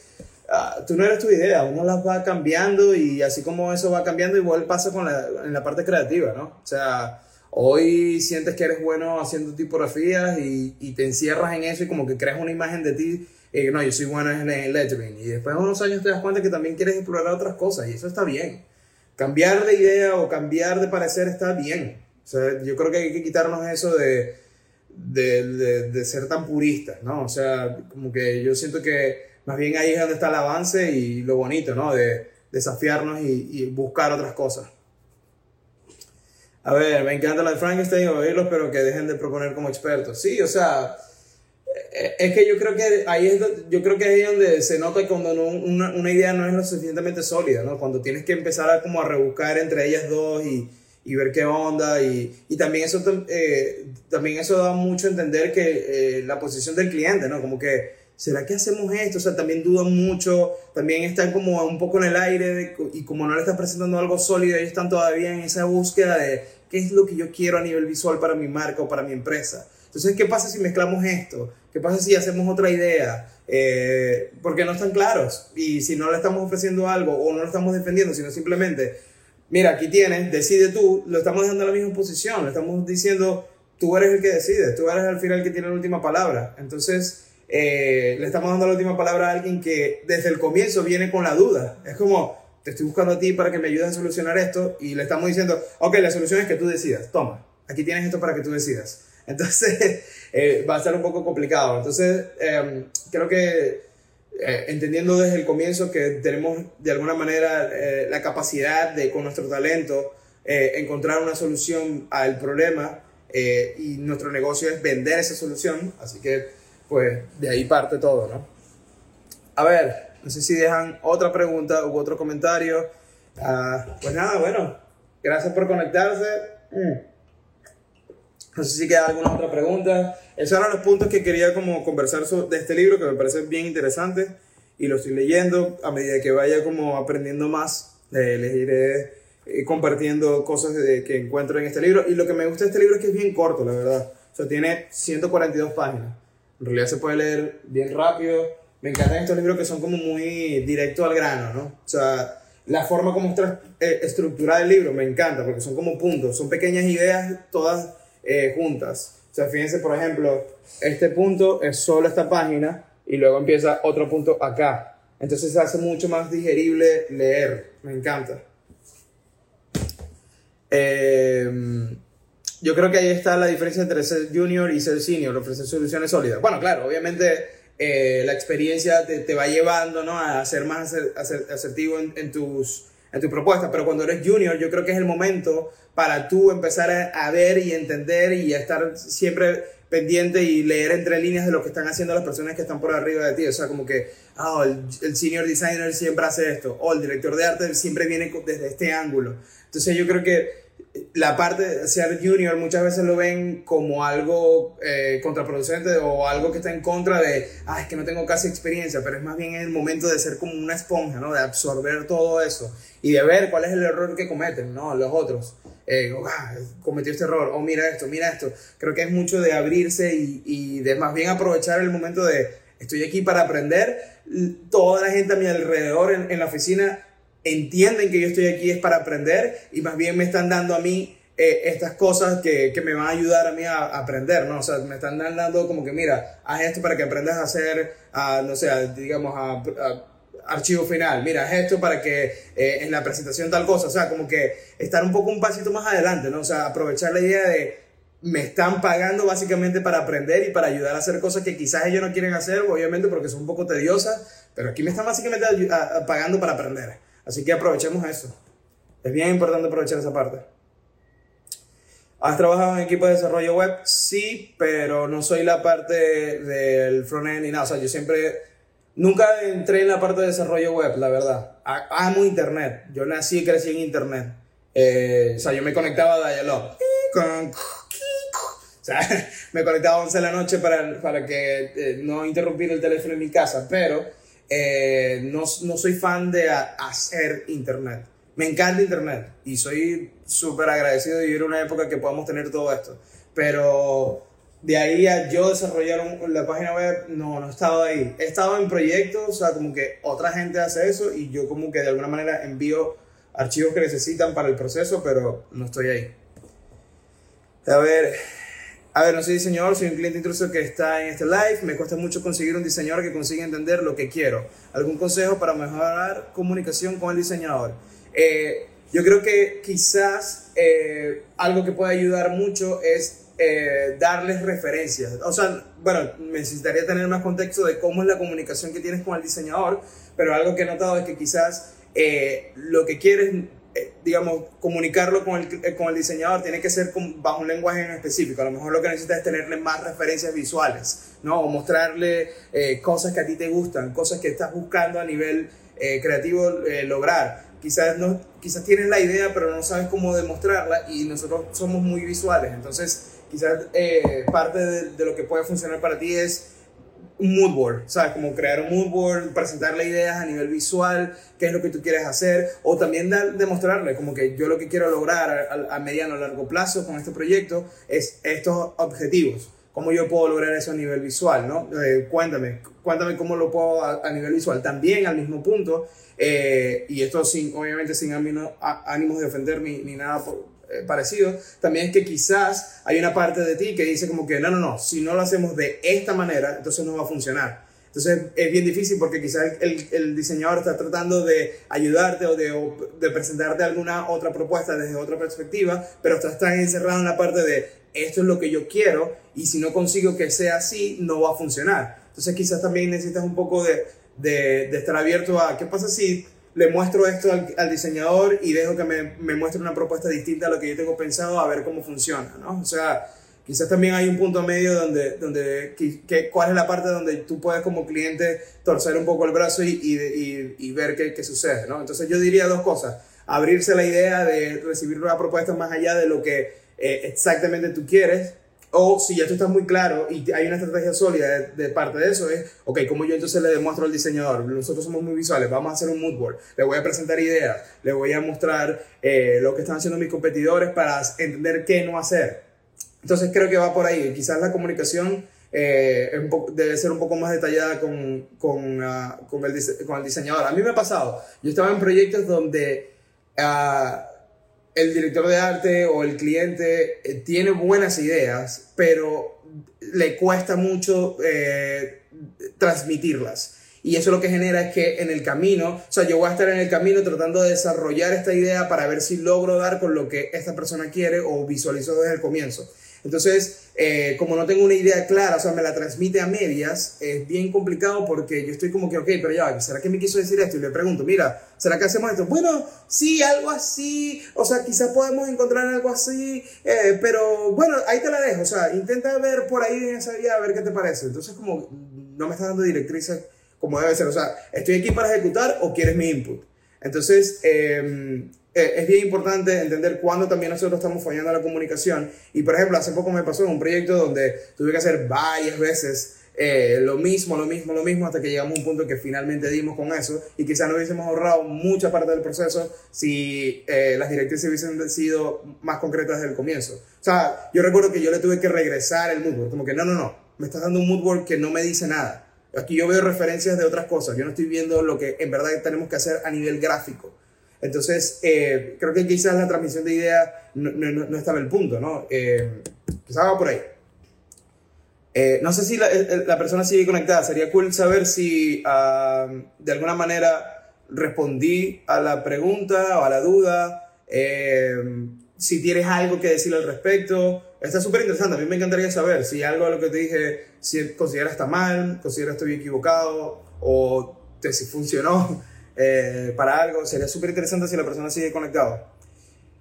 Ah, tú no eres tu idea, uno las va cambiando y así como eso va cambiando, igual pasa con la, en la parte creativa, ¿no? O sea, hoy sientes que eres bueno haciendo tipografías y, y te encierras en eso y como que creas una imagen de ti, eh, no, yo soy bueno en, el lettering. Y después de unos años te das cuenta que también quieres explorar otras cosas y eso está bien. Cambiar de idea o cambiar de parecer está bien. O sea, yo creo que hay que quitarnos eso de, de, de, de ser tan puristas, ¿no? O sea, como que yo siento que más bien ahí es donde está el avance y lo bonito, ¿no? De desafiarnos y, buscar otras cosas. A ver, me encanta la de Frankenstein, oírlos, pero que dejen de proponer como expertos. Sí, o sea, eh, es que yo creo que ahí es, yo creo que ahí es donde se nota cuando una, una, idea no es lo suficientemente sólida, ¿no? Cuando tienes que empezar a como a rebuscar entre ellas dos y, y ver qué onda. Y, y también, eso, eh, también eso da mucho a entender que eh, la posición del cliente, ¿no? Como que, ¿será que hacemos esto? O sea, también dudan mucho, también están como un poco en el aire y como no le están presentando algo sólido, ellos están todavía en esa búsqueda de qué es lo que yo quiero a nivel visual para mi marca o para mi empresa. Entonces, ¿qué pasa si mezclamos esto? ¿Qué pasa si hacemos otra idea? Eh, porque no están claros. Y si no le estamos ofreciendo algo o no lo estamos defendiendo, sino simplemente, mira, aquí tienes, decide tú, lo estamos dejando en la misma posición, le estamos diciendo, tú eres el que decide, tú eres al final el que tiene la última palabra. Entonces, eh, le estamos dando la última palabra a alguien que desde el comienzo viene con la duda. Es como, te estoy buscando a ti para que me ayudes a solucionar esto y le estamos diciendo, ok, la solución es que tú decidas, toma, aquí tienes esto para que tú decidas. (laughs) Entonces, eh, va a ser un poco complicado. Entonces, em, creo que eh, entendiendo desde el comienzo que tenemos de alguna manera eh, la capacidad de, con nuestro talento, encontrar una solución al problema y nuestro negocio es vender esa solución. Así que, pues, de ahí parte todo, ¿no? A ver, no sé si dejan otra pregunta u otro comentario. Ah, pues nada, bueno, gracias por conectarse. Mm. No sé si queda alguna otra pregunta. Esos eran los puntos que quería como conversar de este libro que me parece bien interesante y lo estoy leyendo a medida que vaya como aprendiendo más. Eh, les iré eh, compartiendo cosas que encuentro en este libro. Y lo que me gusta de este libro es que es bien corto, la verdad. O sea, tiene 142 páginas. En realidad se puede leer bien rápido. Me encantan estos libros que son como muy directo al grano, ¿no? O sea, la forma como está eh, estructurada el libro me encanta porque son como puntos, son pequeñas ideas todas eh, juntas. O sea, fíjense, por ejemplo, este punto es solo esta página y luego empieza otro punto acá. Entonces se hace mucho más digerible leer. Me encanta. Eh, yo creo que ahí está la diferencia entre ser junior y ser senior, ofrecer soluciones sólidas. Bueno, claro, obviamente eh, la experiencia te, va llevando ¿no? a ser más asertivo en, en, tus, en tu propuesta, pero cuando eres junior yo creo que es el momento para tú empezar a, ver y entender y a estar siempre pendiente y leer entre líneas de lo que están haciendo las personas que están por arriba de ti. O sea, como que, oh, el, senior designer siempre hace esto, o el director de arte siempre viene desde este ángulo. Entonces yo creo que la parte de ser junior muchas veces lo ven como algo eh, contraproducente o algo que está en contra de, ah, es que no tengo casi experiencia, pero es más bien el momento de ser como una esponja, ¿no? De absorber todo eso y de ver cuál es el error que cometen, ¿no? Los otros eh, ah, cometió este error, o mira esto, mira esto. Creo que es mucho de abrirse y, y de más bien aprovechar el momento de estoy aquí para aprender. Toda la gente a mi alrededor en, en la oficina entienden que yo estoy aquí es para aprender y más bien me están dando a mí eh, estas cosas que, que, me van a ayudar a mí a, aprender, ¿no? O sea, me están dando como que, mira, haz esto para que aprendas a hacer, a, no sé, digamos, a archivo final, mira, esto para que eh, en la presentación tal cosa, o sea, como que estar un poco un pasito más adelante, ¿no? O sea, aprovechar la idea de me están pagando básicamente para aprender y para ayudar a hacer cosas que quizás ellos no quieren hacer, obviamente porque son un poco tediosas, pero aquí me están básicamente pagando para aprender. Así que aprovechemos eso. Es bien importante aprovechar esa parte. ¿Has trabajado en equipo de desarrollo web? Sí, pero no soy la parte del frontend ni nada. O sea, yo siempre Nunca entré en la parte de desarrollo web, la verdad. Amo Internet. Yo nací y crecí en Internet. Eh, o sea, yo me conectaba a Dialog. O sea, (laughs) me conectaba a 11 de la noche para, para que eh, no interrumpiera el teléfono en mi casa, pero eh, no, no, soy fan de hacer Internet. Me encanta Internet y soy súper agradecido de vivir una época que podamos tener todo esto. Pero de ahí a yo desarrollar la página web, no, no he estado ahí. He estado en proyectos, o sea, como que otra gente hace eso y yo como que de alguna manera envío archivos que necesitan para el proceso, pero no estoy ahí. A ver, a ver, no soy diseñador, soy un cliente intruso que está en este live. Me cuesta mucho conseguir un diseñador que consiga entender lo que quiero. ¿Algún consejo para mejorar comunicación con el diseñador? Eh, yo creo que quizás eh, algo que puede ayudar mucho es eh, darles referencias. O sea, bueno, necesitaría tener más contexto de cómo es la comunicación que tienes con el diseñador, pero algo que he notado es que quizás lo que quieres, digamos, comunicarlo con el, con el diseñador tiene que ser bajo un lenguaje en específico. A lo mejor lo que necesitas es tenerle más referencias visuales, ¿no? O mostrarle cosas que a ti te gustan, cosas que estás buscando a nivel creativo lograr. quizás, no, quizás tienes la idea, pero no sabes cómo demostrarla y nosotros somos muy visuales. Entonces, quizás eh, parte de, lo que puede funcionar para ti es un mood board, ¿sabes? Como crear un mood board, presentarle ideas a nivel visual, qué es lo que tú quieres hacer, o también demostrarle como que yo lo que quiero lograr a, a mediano o largo plazo con este proyecto es estos objetivos. ¿Cómo yo puedo lograr eso a nivel visual, no? Eh, cuéntame, cuéntame cómo lo puedo a, nivel visual. También al mismo punto, eh, y esto sin, obviamente sin ánimos de ofender ni, ni nada por, eh, parecido, también es que quizás hay una parte de ti que dice como que no, no, no, si no lo hacemos de esta manera, entonces no va a funcionar. Entonces es bien difícil porque quizás el, el diseñador está tratando de ayudarte o de, de, presentarte alguna otra propuesta desde otra perspectiva, pero estás tan encerrado en la parte de esto es lo que yo quiero y si no consigo que sea así, no va a funcionar. Entonces quizás también necesitas un poco de, de, de estar abierto a qué pasa si le muestro esto al, diseñador y dejo que me, me, muestre una propuesta distinta a lo que yo tengo pensado a ver cómo funciona, ¿no? O sea, quizás también hay un punto medio donde, donde que, cuál es la parte donde tú puedes como cliente torcer un poco el brazo y, y, y, ver qué, qué, sucede, ¿no? Entonces yo diría dos cosas, abrirse la idea de recibir una propuesta más allá de lo que eh, exactamente tú quieres o si ya tú estás muy claro y hay una estrategia sólida de, parte de eso, es, ok, ¿cómo yo entonces le demuestro al diseñador? Nosotros somos muy visuales, vamos a hacer un mood board, le voy a presentar ideas, le voy a mostrar eh, lo que están haciendo mis competidores para entender qué no hacer. Entonces creo que va por ahí, quizás la comunicación eh, debe ser un poco más detallada con, con, uh, con, el, con, el, diseñador. A mí me ha pasado, yo estaba en proyectos donde... Uh, el director de arte o el cliente eh, tiene buenas ideas, pero le cuesta mucho eh, transmitirlas. Y eso lo que genera es que en el camino, o sea, yo voy a estar en el camino tratando de desarrollar esta idea para ver si logro dar con lo que esta persona quiere o visualizó desde el comienzo. Entonces, eh, como no tengo una idea clara, o sea, me la transmite a medias, es bien complicado porque yo estoy como que, ok, pero ya, ¿será que me quiso decir esto? Y le pregunto, mira, ¿será que hacemos esto? Bueno, sí, algo así, o sea, quizás podemos encontrar algo así, eh, pero bueno, ahí te la dejo, o sea, intenta ver por ahí en esa vía a ver qué te parece. Entonces, como no me estás dando directrices como debe ser, o sea, ¿estoy aquí para ejecutar o quieres mi input? Entonces, eh, eh, es bien importante entender cuándo también nosotros estamos fallando la comunicación. Y por ejemplo, hace poco me pasó en un proyecto donde tuve que hacer varias veces eh, lo mismo, lo mismo, lo mismo, hasta que llegamos a un punto que finalmente dimos con eso y quizás no hubiésemos ahorrado mucha parte del proceso si eh, las directrices hubiesen sido más concretas desde el comienzo. O sea, yo recuerdo que yo le tuve que regresar el moodboard, como que no, no, no, me estás dando un moodboard que no me dice nada. Aquí yo veo referencias de otras cosas, yo no estoy viendo lo que en verdad tenemos que hacer a nivel gráfico. Entonces, eh, creo que quizás la transmisión de ideas no, no, no estaba el punto, ¿no? Eh, va por ahí. Eh, no sé si la, la, persona sigue conectada. Sería cool saber si uh, de alguna manera respondí a la pregunta o a la duda. Eh, si tienes algo que decir al respecto. Está súper interesante. A mí me encantaría saber si algo de lo que te dije, si consideras está mal, consideras estoy equivocado o te, si funcionó. Eh, para algo. Sería súper interesante si la persona sigue conectado.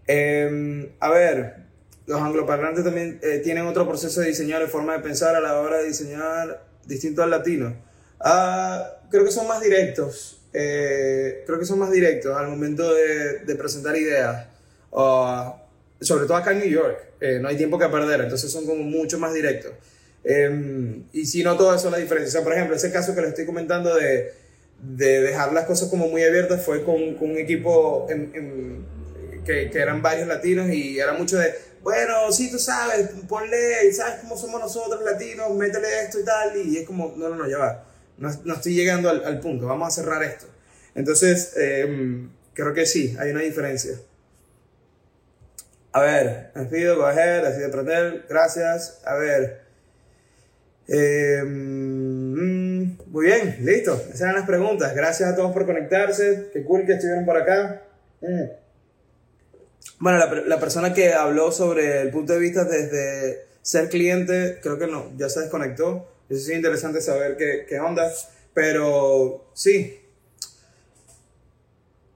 Em, a ver, los angloparlantes también eh, tienen otro proceso de diseñar de forma de pensar a la hora de diseñar distinto al latino. Ah, creo que son más directos. Eh, creo que son más directos al momento de, presentar ideas. sobre todo acá en New York. no hay tiempo que perder, entonces son como mucho más directos. Em, y si no, todo eso es la diferencia. Sea, por ejemplo, ese caso que les estoy comentando de de dejar las cosas como muy abiertas fue con, con un equipo que, que, eran varios latinos y era mucho de, bueno, sí, tú sabes, ponle, sabes cómo somos nosotros latinos, métele esto y tal, y es como, no, no, no, ya va, no, no estoy llegando al, al, punto, vamos a cerrar esto. Entonces, eh, creo que sí, hay una diferencia. A ver, me pido, ahead, así de aprender, gracias. A ver. Eh, muy bien, listo. Esas eran las preguntas. Gracias a todos por conectarse. Qué cool que estuvieron por acá. Mm. Bueno, la, la, persona que habló sobre el punto de vista desde ser cliente, creo que no, ya se desconectó. Eso es interesante saber qué, qué onda. Pero sí.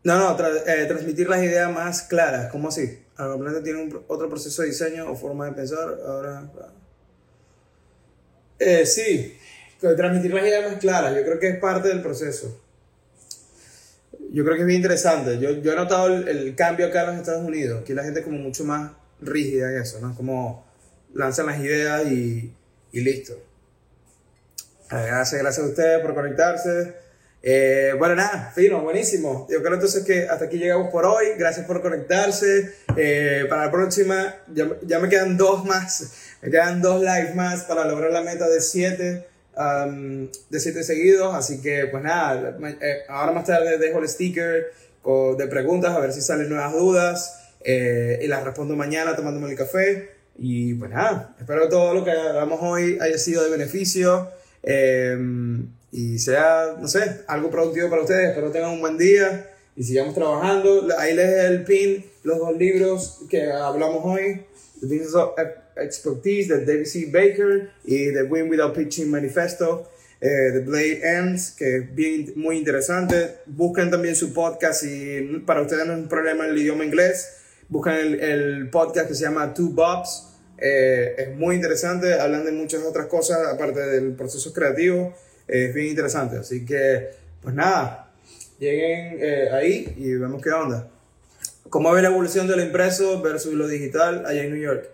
No, no, eh, transmitir las ideas más claras. ¿Cómo así? Algo tiene un, otro proceso de diseño o forma de pensar. Ahora. Eh, sí, transmitir las ideas más claras, yo creo que es parte del proceso. yo creo que es bien interesante. Yo, yo he notado el, el, cambio acá en los Estados Unidos. Aquí la gente es como mucho más rígida en eso, ¿no? Como lanzan las ideas y, y listo. Gracias, gracias a ustedes por conectarse. Eh, bueno, nada, fino, buenísimo. Yo creo entonces que hasta aquí llegamos por hoy. Gracias por conectarse. Eh, para la próxima, ya, ya, me quedan dos más. Me quedan dos lives más para lograr la meta de siete, um, de siete seguidos. Así que, pues nada, eh, ahora más tarde dejo el sticker de preguntas a ver si salen nuevas dudas. y las respondo mañana tomándome el café. Y pues nada, espero que todo lo que hagamos hoy haya sido de beneficio y sea, no sé, algo productivo para ustedes. Espero tengan un buen día y sigamos trabajando. Ahí les el pin, los dos libros que hablamos hoy. Expertise de David C. Baker y The Win Without Pitching Manifesto eh, de Blade Ends, que es bien, muy interesante. Busquen también su podcast y para ustedes no es un problema el idioma inglés. Busquen el, el podcast que se llama Two Bobs. Eh, es muy interesante, hablan de muchas otras cosas aparte del proceso creativo es bien interesante. Así que, pues nada, lleguen eh, ahí y vemos qué onda. ¿Cómo ve la evolución de impreso versus lo digital allá en New York?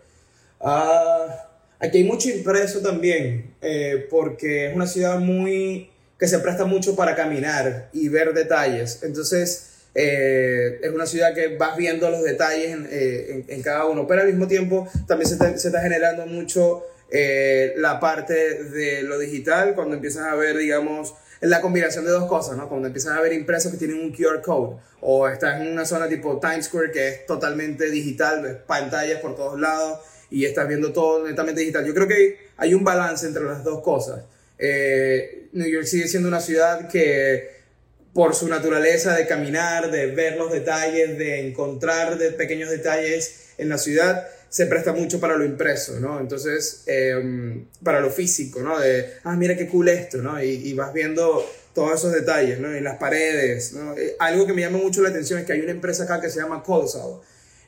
Ah, aquí hay mucho impreso también, eh, porque es una ciudad muy que se presta mucho para caminar y ver detalles. Entonces, eh, es una ciudad que vas viendo los detalles en, en, cada uno, pero al mismo tiempo también se está, se está generando mucho eh, la parte de lo digital, cuando empiezas a ver, digamos, la combinación de dos cosas, ¿no? Cuando empiezas a ver impresos que tienen un QR code o estás en una zona tipo Times Square que es totalmente digital, pantallas por todos lados y estás viendo todo netamente digital. Yo creo que hay un balance entre las dos cosas. Eh, New York sigue siendo una ciudad que por su naturaleza de caminar, de ver los detalles, de encontrar de pequeños detalles en la ciudad, se presta mucho para lo impreso, ¿no? Entonces, em, para lo físico, ¿no? De, ah, mira qué cool esto, ¿no? Y, vas viendo todos esos detalles, ¿no? En las paredes, ¿no? Eh, algo que me llama mucho la atención es que hay una empresa acá que se llama Colsal,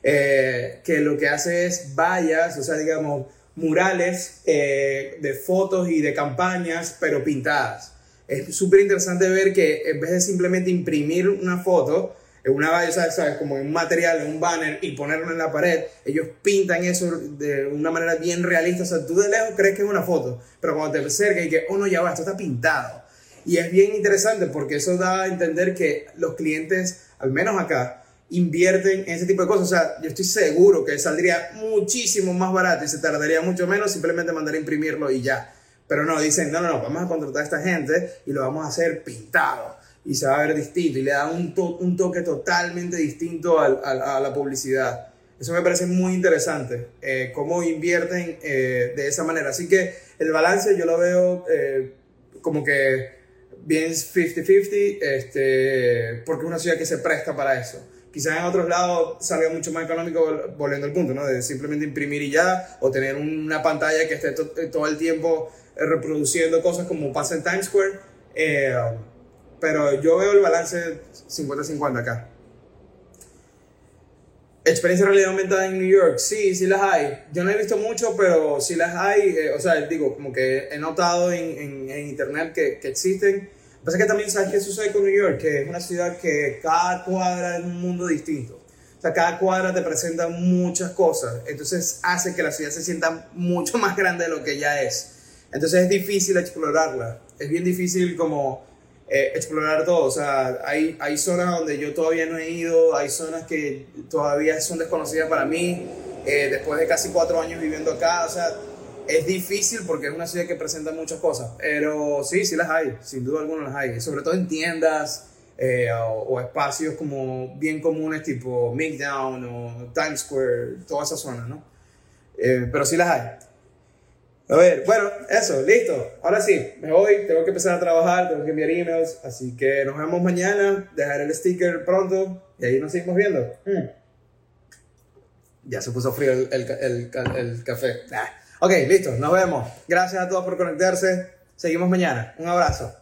eh, que lo que hace es vallas, o sea, digamos, murales eh, de fotos y de campañas, pero pintadas. Es súper interesante ver que en vez de simplemente imprimir una foto, en una valla, ¿sabes? Como en un material, en un banner y ponerlo en la pared, ellos pintan eso de una manera bien realista. O sea, tú de lejos crees que es una foto, pero cuando te acercas y que, oh no, ya va, esto está pintado. Y es bien interesante porque eso da a entender que los clientes, al menos acá, invierten en ese tipo de cosas. O sea, yo estoy seguro que saldría muchísimo más barato y se tardaría mucho menos simplemente mandar a imprimirlo y ya. Pero no, dicen, no, no, no, vamos a contratar a esta gente y lo vamos a hacer pintado y se va a ver distinto y le da un, un toque totalmente distinto a la publicidad. Eso me parece muy interesante, eh, cómo invierten eh, de esa manera. Así que el balance yo lo veo eh, como que bien 50-50, este, porque es una ciudad que se presta para eso. Quizás en otros lados salga mucho más económico, volviendo al punto, ¿no? De simplemente imprimir y ya, o tener una pantalla que esté todo el tiempo reproduciendo cosas como pasa en Times Square. Pero yo veo el balance 50-50 acá. Experiencia realidad aumentada en New York, sí, sí las hay. Yo no he visto mucho, pero sí las hay. Eh, o sea, digo, como que he notado en, en, internet que, que existen. Pasa que también sabes qué sucede con New York, que es una ciudad que cada cuadra es un mundo distinto. O sea, cada cuadra te presenta muchas cosas. Entonces hace que la ciudad se sienta mucho más grande de lo que ya es. Entonces es difícil explorarla. Es bien difícil como eh, explorar todo. O sea, hay, hay zonas donde yo todavía no he ido, hay zonas que todavía son desconocidas para mí, eh, después de casi cuatro años viviendo acá. O sea, es difícil porque es una ciudad que presenta muchas cosas, pero sí, sí las hay, sin duda alguna las hay, sobre todo en tiendas eh, o, espacios como bien comunes tipo Midtown o Times Square, toda esa zona, ¿no? pero sí las hay. A ver, bueno, eso, listo. Ahora sí, me voy, tengo que empezar a trabajar, tengo que enviar emails, así que nos vemos mañana, dejaré el sticker pronto y ahí nos seguimos viendo. Mm. Ya se puso frío el, el, el, café. Ah. Ok, listo, nos vemos. Gracias a todos por conectarse. Seguimos mañana. Un abrazo.